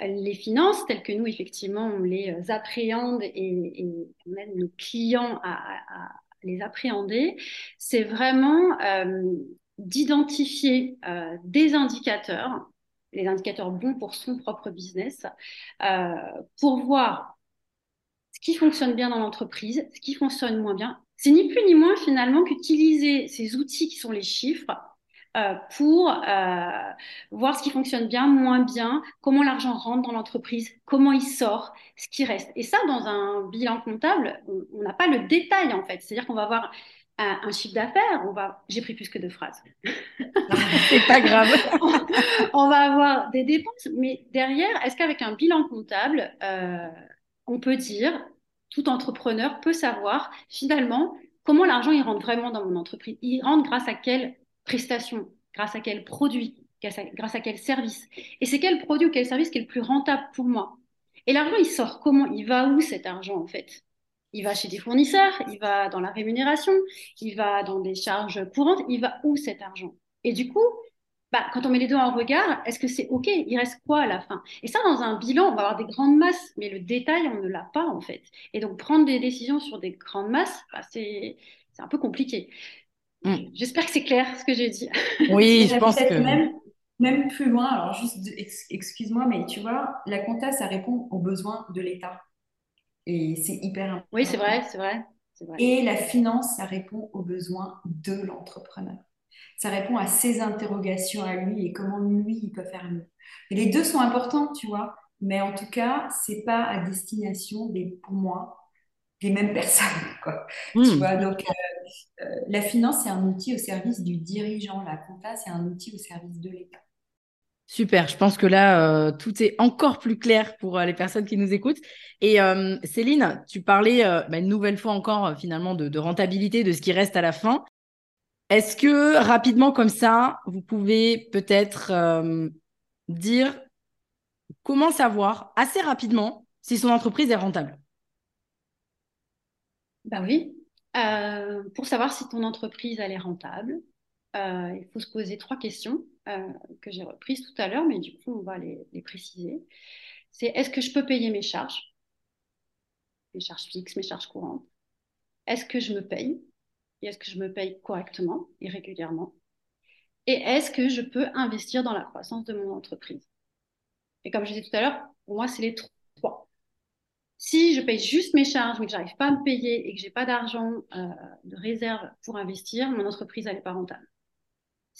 Les finances, telles que nous, effectivement, on les euh, appréhende et, on aide nos clients à, les appréhender, c'est vraiment euh, d'identifier euh, des indicateurs, les indicateurs bons pour son propre business, pour voir ce qui fonctionne bien dans l'entreprise, ce qui fonctionne moins bien. C'est ni plus ni moins finalement qu'utiliser ces outils qui sont les chiffres euh, pour euh, voir ce qui fonctionne bien, moins bien, comment l'argent rentre dans l'entreprise, comment il sort, ce qui reste. Et ça, dans un bilan comptable, on n'a pas le détail en fait. C'est-à-dire qu'on va avoir un, chiffre d'affaires, on va, j'ai pris plus que deux phrases. C'est pas grave. on, va avoir des dépenses, mais derrière, est-ce qu'avec un bilan comptable, euh, on peut dire, tout entrepreneur peut savoir finalement comment l'argent il rentre vraiment dans mon entreprise? Il rentre grâce à quelle grâce à quel produit, grâce à quel service. Et c'est quel produit ou quel service qui est le plus rentable pour moi. Et l'argent, il sort comment? Il va où cet argent en fait? Il va chez des fournisseurs, il va dans la rémunération, il va dans des charges courantes, il va où cet argent? Et du coup, bah, quand on met les deux en regard, est-ce que c'est OK? Il reste quoi à la fin? Et ça, dans un bilan, on va avoir des grandes masses, mais le détail, on ne l'a pas en fait. Et donc, prendre des décisions sur des grandes masses, bah, c'est un peu compliqué. Mm. J'espère que c'est clair ce que j'ai dit. Oui, je pense que. Même, même plus loin, alors juste, excuse-moi, mais tu vois, la compta, ça répond aux besoins de l'État. Et c'est hyper important. Oui, c'est vrai, c'est vrai, vrai. Et la finance, ça répond aux besoins de l'entrepreneur. Ça répond à ses interrogations à lui et comment lui, il peut faire mieux. Et les deux sont importants, tu vois. Mais en tout cas, c'est pas à destination des, pour moi, des mêmes personnes, quoi. Tu mm. vois, donc euh, euh, la finance, c'est un outil au service du dirigeant. La compta, c'est un outil au service de l'État. Super, je pense que là, euh, tout est encore plus clair pour euh, les personnes qui nous écoutent. Et Céline, tu parlais bah, une nouvelle fois encore finalement de, rentabilité, de ce qui reste à la fin. Est-ce que rapidement comme ça, vous pouvez peut-être dire comment savoir assez rapidement si son entreprise est rentable? Ben oui. Euh, pour savoir si ton entreprise elle est rentable, euh, il faut se poser trois questions euh, que j'ai reprises tout à l'heure, mais du coup, on va les, les préciser. C'est est-ce que je peux payer mes charges? Mes charges fixes, mes charges courantes. Est-ce que je me paye? Et est-ce que je me paye correctement et régulièrement? Et est-ce que je peux investir dans la croissance de mon entreprise? Et comme je disais tout à l'heure, pour moi, c'est les trois. Si je paye juste mes charges, mais que j'arrive pas à me payer et que j'ai pas d'argent euh, de réserve pour investir, mon entreprise, elle n'est pas rentable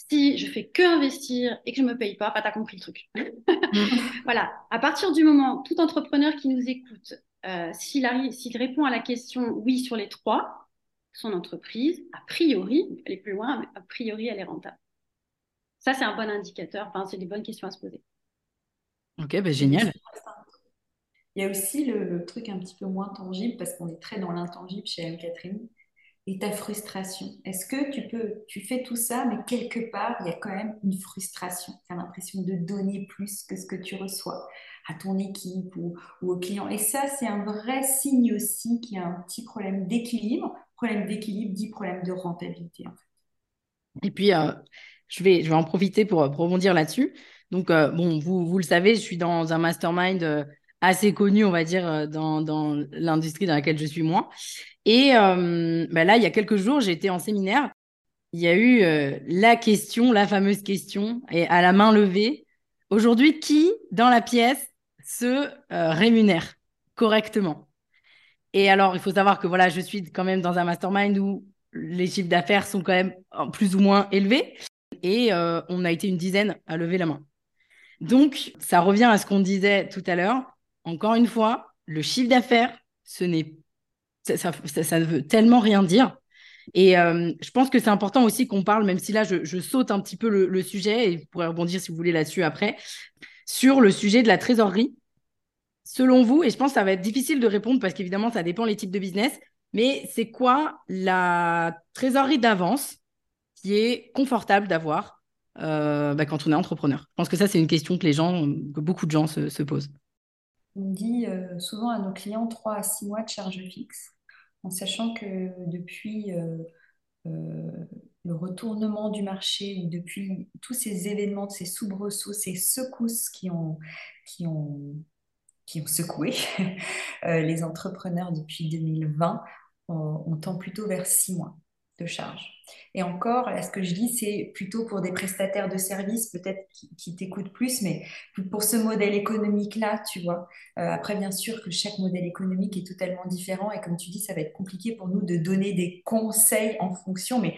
si je fais que investir et que je me paye pas, bah, tu as compris le truc. voilà. À partir du moment, tout entrepreneur qui nous écoute, euh, s'il répond à la question oui sur les trois, son entreprise, a priori, elle est plus loin, mais a priori, elle est rentable. Ça, c'est un bon indicateur. Enfin, c'est des bonnes questions à se poser. Ok, ben génial. Il y a aussi le, truc un petit peu moins tangible, parce qu'on est très dans l'intangible chez Anne-Catherine, et ta frustration. Est-ce que tu peux, tu fais tout ça, mais quelque part, il y a quand même une frustration. Tu as l'impression de donner plus que ce que tu reçois à ton équipe ou, ou aux clients. Et ça, c'est un vrai signe aussi qu'il y a un petit problème d'équilibre. Problème d'équilibre dit problème de rentabilité. Et puis, euh, je, vais, je vais en profiter pour, pour rebondir là-dessus. Donc, euh, bon, vous, vous le savez, je suis dans un mastermind euh, assez connu, on va dire, dans, dans l'industrie dans laquelle je suis moi. Et euh, bah là, il y a quelques jours, j'étais en séminaire. Il y a eu euh, la question, la fameuse question, et à la main levée. Aujourd'hui, qui dans la pièce se euh, rémunère correctement? Et alors, il faut savoir que voilà, je suis quand même dans un mastermind où les chiffres d'affaires sont quand même plus ou moins élevés. Et on a été une dizaine à lever la main. Donc, ça revient à ce qu'on disait tout à l'heure. Encore une fois, le chiffre d'affaires, ce n'est ça, ne veut tellement rien dire. Et euh, je pense que c'est important aussi qu'on parle, même si là, je, saute un petit peu le, sujet, et vous pourrez rebondir si vous voulez là-dessus après, sur le sujet de la trésorerie. Selon vous, et je pense que ça va être difficile de répondre parce qu'évidemment, ça dépend les types de business, mais c'est quoi la trésorerie d'avance qui est confortable d'avoir euh, bah, quand on est entrepreneur? Je pense que ça, c'est une question que les gens, que beaucoup de gens se posent. On dit euh, souvent à nos clients 3 à 6 mois de charge fixe, en sachant que depuis euh, euh, le retournement du marché, depuis tous ces événements, ces soubresauts, ces secousses qui ont, secoué les entrepreneurs depuis 2020, on tend plutôt vers 6 mois charge. Et encore, là, ce que je dis, c'est plutôt pour des prestataires de services, peut-être qui, t'écoutent plus, mais pour ce modèle économique-là, tu vois. Euh, après, bien sûr que chaque modèle économique est totalement différent et comme tu dis, ça va être compliqué pour nous de donner des conseils en fonction, mais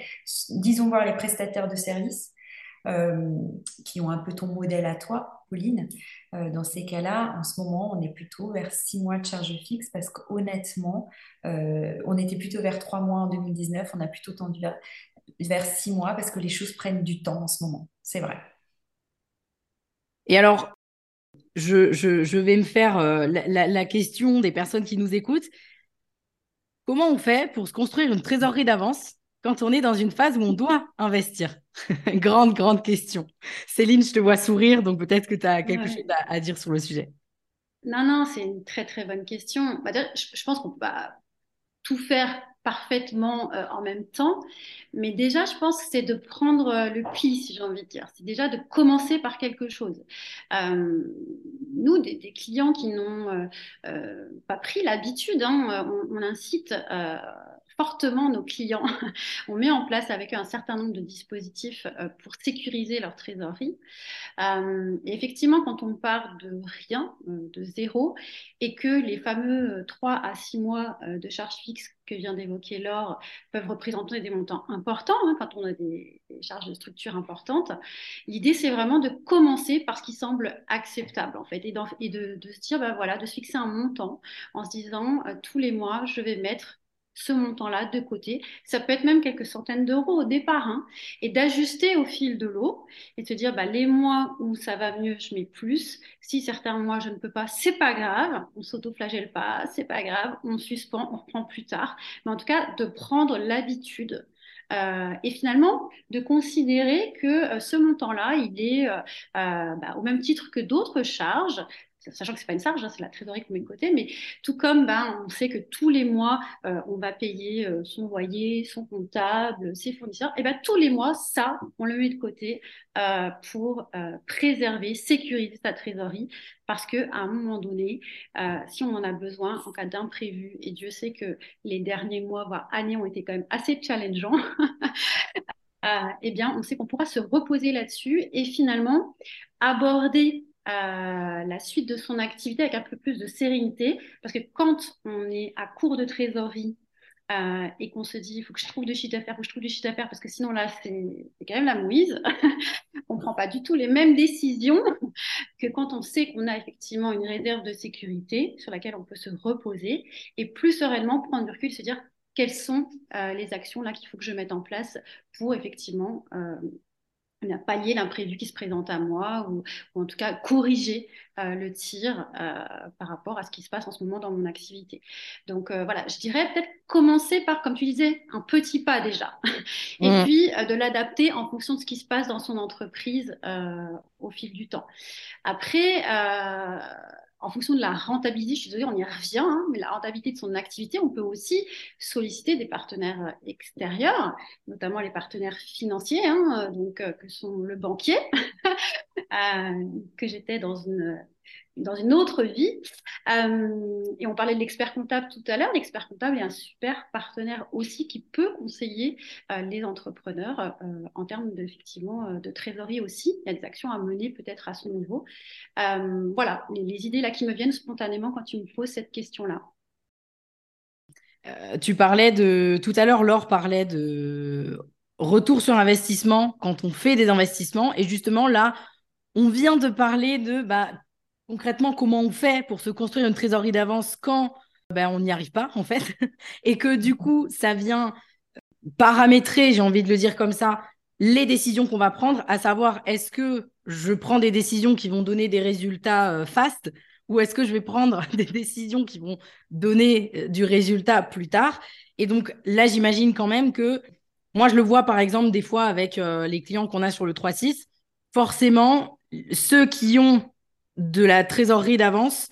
disons voir les prestataires de services. Euh, qui ont un peu ton modèle à toi, Pauline. Euh, dans ces cas-là, en ce moment, on est plutôt vers six mois de charge fixe parce qu'honnêtement, on était plutôt vers trois mois en 2019, on a plutôt tendu vers, six mois parce que les choses prennent du temps en ce moment. C'est vrai. Et alors, je, vais me faire euh, la, question des personnes qui nous écoutent. Comment on fait pour se construire une trésorerie d'avance quand on est dans une phase où on doit investir Grande, grande question. Céline, je te vois sourire, donc peut-être que tu as quelque chose à, dire sur le sujet. Non, non, c'est une très, très bonne question. Bah, je, je, pense qu'on peut pas tout faire parfaitement euh, en même temps. Mais déjà, je pense que c'est de prendre euh, le pli, si j'ai envie de dire. C'est déjà de commencer par quelque chose. Euh, nous, des, clients qui n'ont pas pris l'habitude, hein, on, on, incite fortement nos clients. On met en place avec eux un certain nombre de dispositifs euh, pour sécuriser leur trésorerie. Euh, effectivement, quand on part de rien, euh, de zéro, et que les fameux 3 à 6 mois de charges fixes que vient d'évoquer Laure peuvent représenter des montants importants hein, quand on a des, charges de structure importantes. L'idée, c'est vraiment de commencer par ce qui semble acceptable, en fait, et, de, se dire, bah, voilà, de se fixer un montant en se disant, tous les mois, je vais mettre ce montant-là de côté. Ça peut être même quelques centaines d'euros au départ, hein, et d'ajuster au fil de l'eau et de dire bah, les mois où ça va mieux, je mets plus. Si certains mois je ne peux pas, c'est pas grave, on s'autoflagelle pas, c'est pas grave, on suspend, on reprend plus tard. Mais en tout cas, de prendre l'habitude euh, et finalement de considérer que euh, ce montant-là, il est euh, bah, au même titre que d'autres charges, sachant que c'est pas une charge, hein, c'est la trésorerie qu'on met de côté, mais tout comme ben, on sait que tous les mois, euh, on va payer euh, son loyer, son comptable, ses fournisseurs, et ben tous les mois, ça, on le met de côté euh, pour préserver, sécuriser sa trésorerie, parce que à un moment donné, si on en a besoin en cas d'imprévu, et Dieu sait que les derniers mois, voire années, ont été quand même assez challengeants. eh bien, on sait qu'on pourra se reposer là-dessus et finalement aborder la suite de son activité avec un peu plus de sérénité. Parce que quand on est à court de trésorerie euh, et qu'on se dit, il faut que je trouve du chiffre d'affaires, faut que je trouve du chiffre d'affaires, parce que sinon là, c'est quand même la mouise. on ne prend pas du tout les mêmes décisions que quand on sait qu'on a effectivement une réserve de sécurité sur laquelle on peut se reposer et plus sereinement prendre du recul, se dire quelles sont euh, les actions là qu'il faut que je mette en place pour effectivement euh, pallier l'imprévu qui se présente à moi ou, en tout cas corriger euh, le tir euh, par rapport à ce qui se passe en ce moment dans mon activité. Donc euh, voilà, je dirais peut-être commencer par, comme tu disais, un petit pas déjà, et mmh. puis de l'adapter en fonction de ce qui se passe dans son entreprise au fil du temps. Après, en fonction de la rentabilité, je suis désolée, on y revient, hein, mais la rentabilité de son activité, on peut aussi solliciter des partenaires extérieurs, notamment les partenaires financiers, hein, donc euh, que sont le banquier, euh, que j'étais dans une dans une autre vie. Euh, et on parlait de l'expert comptable tout à l'heure. L'expert comptable est un super partenaire aussi qui peut conseiller euh, les entrepreneurs euh, en termes de, effectivement, de trésorerie aussi. Il y a des actions à mener peut-être à son niveau. voilà, les, idées là qui me viennent spontanément quand tu me poses cette question-là. tu parlais de tout à l'heure, Laure parlait de retour sur investissement quand on fait des investissements. Et justement, là, on vient de parler de bah, concrètement comment on fait pour se construire une trésorerie d'avance quand ben, on n'y arrive pas en fait. Et que du coup ça vient paramétrer, j'ai envie de le dire comme ça, les décisions qu'on va prendre, à savoir est-ce que je prends des décisions qui vont donner des résultats euh, fast ou est-ce que je vais prendre des décisions qui vont donner euh, du résultat plus tard. Et donc là, j'imagine quand même que moi, je le vois par exemple des fois avec euh, les clients qu'on a sur le 3-6, forcément, ceux qui ont de la trésorerie d'avance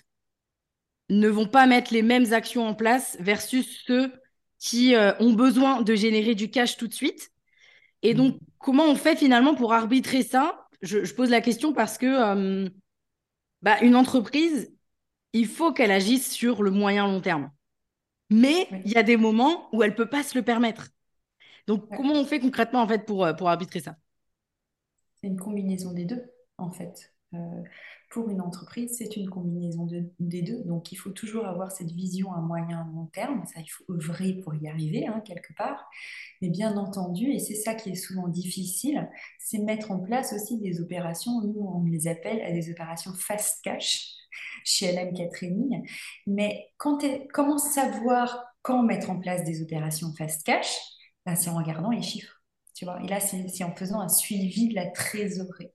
ne vont pas mettre les mêmes actions en place versus ceux qui euh, ont besoin de générer du cash tout de suite. Et donc, mm. comment on fait finalement pour arbitrer ça? Je, pose la question parce que euh, bah, une entreprise, il faut qu'elle agisse sur le moyen long terme. Mais il y a des moments où elle ne peut pas se le permettre. Donc, comment on fait concrètement en fait pour, euh, pour arbitrer ça? C'est une combinaison des deux, en fait pour une entreprise, c'est une combinaison des deux. Donc, il faut toujours avoir cette vision à moyen et long terme. Ça, il faut œuvrer pour y arriver, hein, quelque part. Mais bien entendu, et c'est ça qui est souvent difficile, c'est mettre en place aussi des opérations, nous, on les appelle des opérations fast cash chez LM Catering. Mais comment savoir quand mettre en place des opérations fast cash? Ben, C'est en regardant les chiffres. Tu vois? Et là, c'est en faisant un suivi de la trésorerie.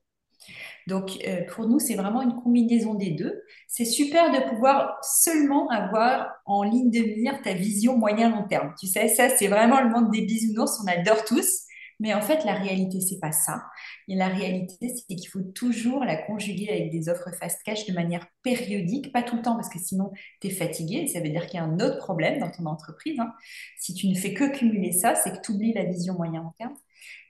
Donc, euh, pour nous, c'est vraiment une combinaison des deux. C'est super de pouvoir seulement avoir en ligne de mire ta vision moyen-long terme. Tu sais, ça, c'est vraiment le monde des bisounours, on adore tous. Mais en fait, la réalité, c'est pas ça. Et la réalité, c'est qu'il faut toujours la conjuguer avec des offres fast cash de manière périodique, pas tout le temps, parce que sinon, tu es fatigué. ça veut dire qu'il y a un autre problème dans ton entreprise. Hein. Si tu ne fais que cumuler ça, c'est que tu oublies la vision moyen-long terme.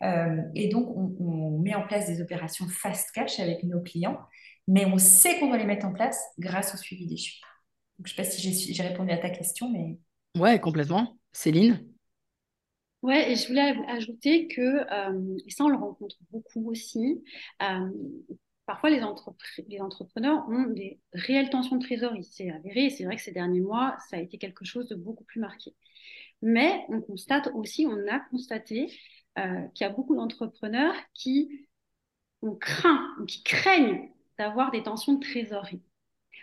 Euh, et donc, on, met en place des opérations fast cash avec nos clients, mais on sait qu'on doit les mettre en place grâce au suivi des chiffres. je ne sais pas si j'ai répondu à ta question, mais... Ouais, complètement. Céline? Ouais, et je voulais ajouter que, euh, et ça on le rencontre beaucoup aussi, euh, parfois les, entrepreneurs ont des réelles tensions de trésorerie. C'est avéré, c'est vrai que ces derniers mois, ça a été quelque chose de beaucoup plus marqué. Mais on constate aussi, on a constaté euh, qu'il y a beaucoup d'entrepreneurs qui ont craint, qui craignent d'avoir des tensions de trésorerie.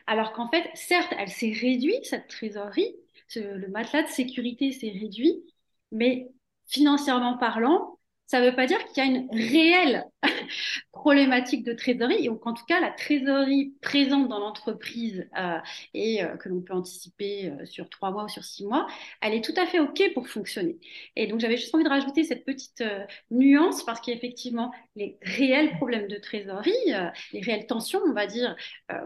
Alors qu'en fait, certes, elle s'est réduite, cette trésorerie, le matelas de sécurité s'est réduit, mais financièrement parlant, ça ne veut pas dire qu'il y a une réelle problématique de trésorerie, ou en tout cas la trésorerie présente dans l'entreprise euh, et euh, que l'on peut anticiper euh, sur trois mois ou sur six mois, elle est tout à fait OK pour fonctionner. Et donc j'avais juste envie de rajouter cette petite nuance parce qu'effectivement, les réels problèmes de trésorerie, les réelles tensions, on va dire,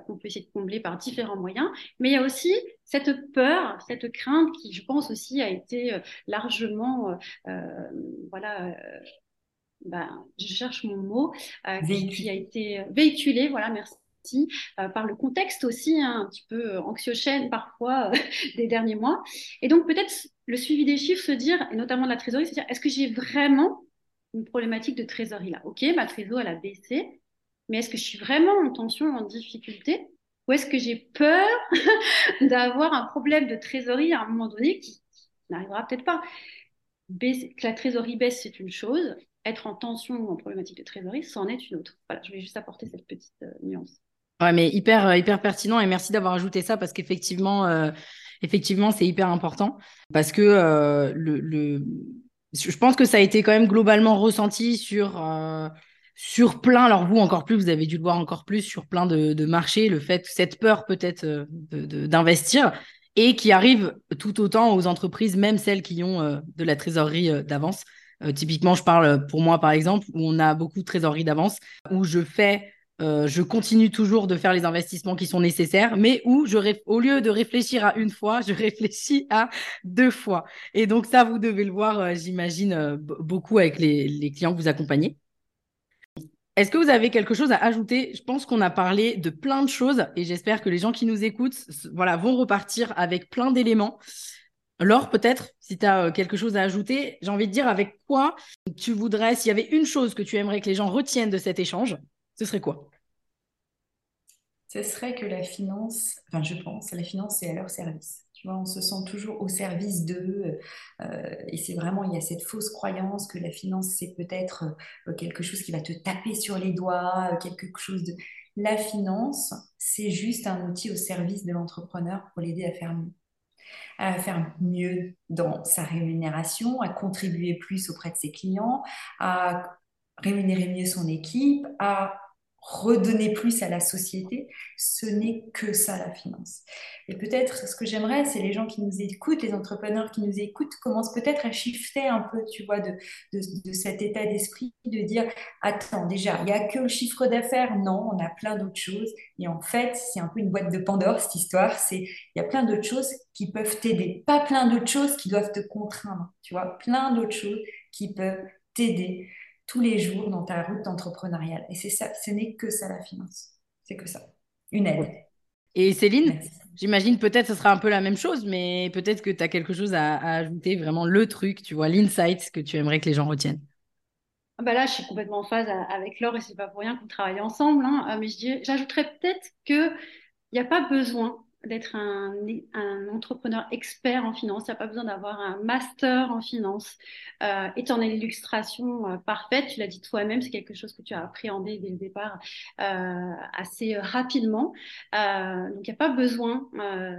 qu'on peut essayer de combler par différents moyens, mais il y a aussi cette peur, cette crainte qui, je pense aussi, a été largement voilà, ben, je cherche mon mot, euh, qui, a été véhiculé, voilà, merci, euh, par le contexte aussi, hein, un petit peu anxiogène parfois euh, des derniers mois. Et donc peut-être le suivi des chiffres, se dire, et notamment de la trésorerie, se dire, est-ce que j'ai vraiment une problématique de trésorerie là? Ok, ma trésorerie, elle a baissé, mais est-ce que je suis vraiment en tension, en difficulté? Ou est-ce que j'ai peur d'avoir un problème de trésorerie à un moment donné qui, n'arrivera peut-être pas que la trésorerie baisse, c'est une chose être en tension ou en problématique de trésorerie, c'en est une autre. Voilà, je voulais juste apporter cette petite euh, nuance. Ouais, mais hyper, euh, hyper pertinent et merci d'avoir ajouté ça parce qu'effectivement, euh, effectivement, c'est hyper important parce que le, le, je pense que ça a été quand même globalement ressenti sur, sur plein, alors vous encore plus, vous avez dû le voir encore plus sur plein de, marchés, le fait, cette peur peut-être d'investir et qui arrive tout autant aux entreprises, même celles qui ont de la trésorerie d'avance. Euh, typiquement, je parle pour moi, par exemple, où on a beaucoup de trésorerie d'avance, où je fais, euh, je continue toujours de faire les investissements qui sont nécessaires, mais où, je au lieu de réfléchir à une fois, je réfléchis à deux fois. Et donc ça, vous devez le voir, euh, j'imagine, beaucoup avec les, les clients que vous accompagnez. Est-ce que vous avez quelque chose à ajouter? Je pense qu'on a parlé de plein de choses et j'espère que les gens qui nous écoutent vont repartir avec plein d'éléments. Laure, peut-être, si tu as euh, quelque chose à ajouter, j'ai envie de dire avec quoi tu voudrais, s'il y avait une chose que tu aimerais que les gens retiennent de cet échange, ce serait quoi? Ce serait que la finance, enfin je pense, la finance c'est à leur service. On se sent toujours au service d'eux. Euh, et c'est vraiment, il y a cette fausse croyance que la finance, c'est peut-être euh, quelque chose qui va te taper sur les doigts, quelque chose de... La finance, c'est juste un outil au service de l'entrepreneur pour l'aider à faire mieux à faire mieux dans sa rémunération, à contribuer plus auprès de ses clients, à rémunérer mieux son équipe, à redonner plus à la société, ce n'est que ça la finance. Et peut-être ce que j'aimerais, c'est les gens qui nous écoutent, les entrepreneurs qui nous écoutent, commencent peut-être à shifter un peu, tu vois, de, de, cet état d'esprit, de dire, attends, déjà, il n'y a que le chiffre d'affaires, non, on a plein d'autres choses. Et en fait, c'est un peu une boîte de Pandore, cette histoire, c'est, il y a plein d'autres choses qui peuvent t'aider, pas plein d'autres choses qui doivent te contraindre, tu vois, plein d'autres choses qui peuvent t'aider tous les jours dans ta route d'entrepreneuriat. Et c'est ça, ce n'est que ça la finance. C'est que ça. Une aide. Et Céline, j'imagine peut-être ce sera un peu la même chose, mais peut-être que tu as quelque chose à, ajouter, vraiment le truc, tu vois, l'insight que tu aimerais que les gens retiennent. Ah bah là, je suis complètement en phase avec Laure et c'est pas pour rien qu'on travaille ensemble. Hein. Euh, mais j'ajouterais peut-être qu'il n'y a pas besoin d'être un, entrepreneur expert en finance, il n'y a pas besoin d'avoir un master en finance. Euh, étant l'illustration euh, parfaite, tu l'as dit toi-même, c'est quelque chose que tu as appréhendé dès le départ euh, assez rapidement. Euh, donc il n'y a pas besoin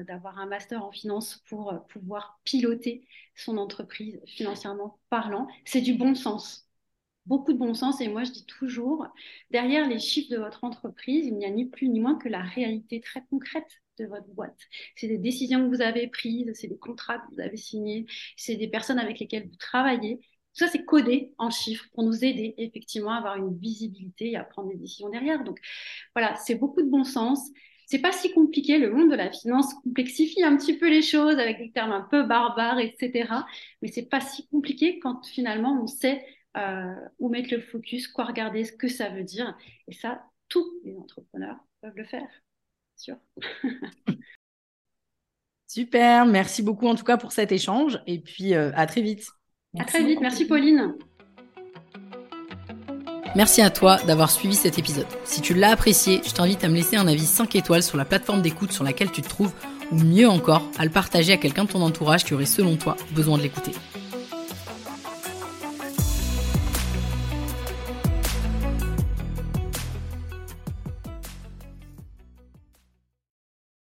d'avoir un master en finance pour pouvoir piloter son entreprise financièrement parlant. C'est du bon sens beaucoup de bon sens. Et moi, je dis toujours, derrière les chiffres de votre entreprise, il n'y a ni plus ni moins que la réalité très concrète de votre boîte. C'est des décisions que vous avez prises, c'est des contrats que vous avez signés, c'est des personnes avec lesquelles vous travaillez. Tout ça, c'est codé en chiffres pour nous aider effectivement à avoir une visibilité et à prendre des décisions derrière. Donc voilà, c'est beaucoup de bon sens. C'est pas si compliqué. Le monde de la finance complexifie un petit peu les choses avec des termes un peu barbares, etc. Mais c'est pas si compliqué quand finalement on sait euh, où mettre le focus, quoi regarder, ce que ça veut dire. Et ça, tous les entrepreneurs peuvent le faire sûr. Super, merci beaucoup en tout cas pour cet échange et puis euh, à très vite. à très vite, merci Pauline. Merci à toi d'avoir suivi cet épisode. Si tu l'as apprécié, je t'invite à me laisser un avis 5 étoiles sur la plateforme d'écoute sur laquelle tu te trouves ou mieux encore, à le partager à quelqu'un de ton entourage qui aurait selon toi besoin de l'écouter.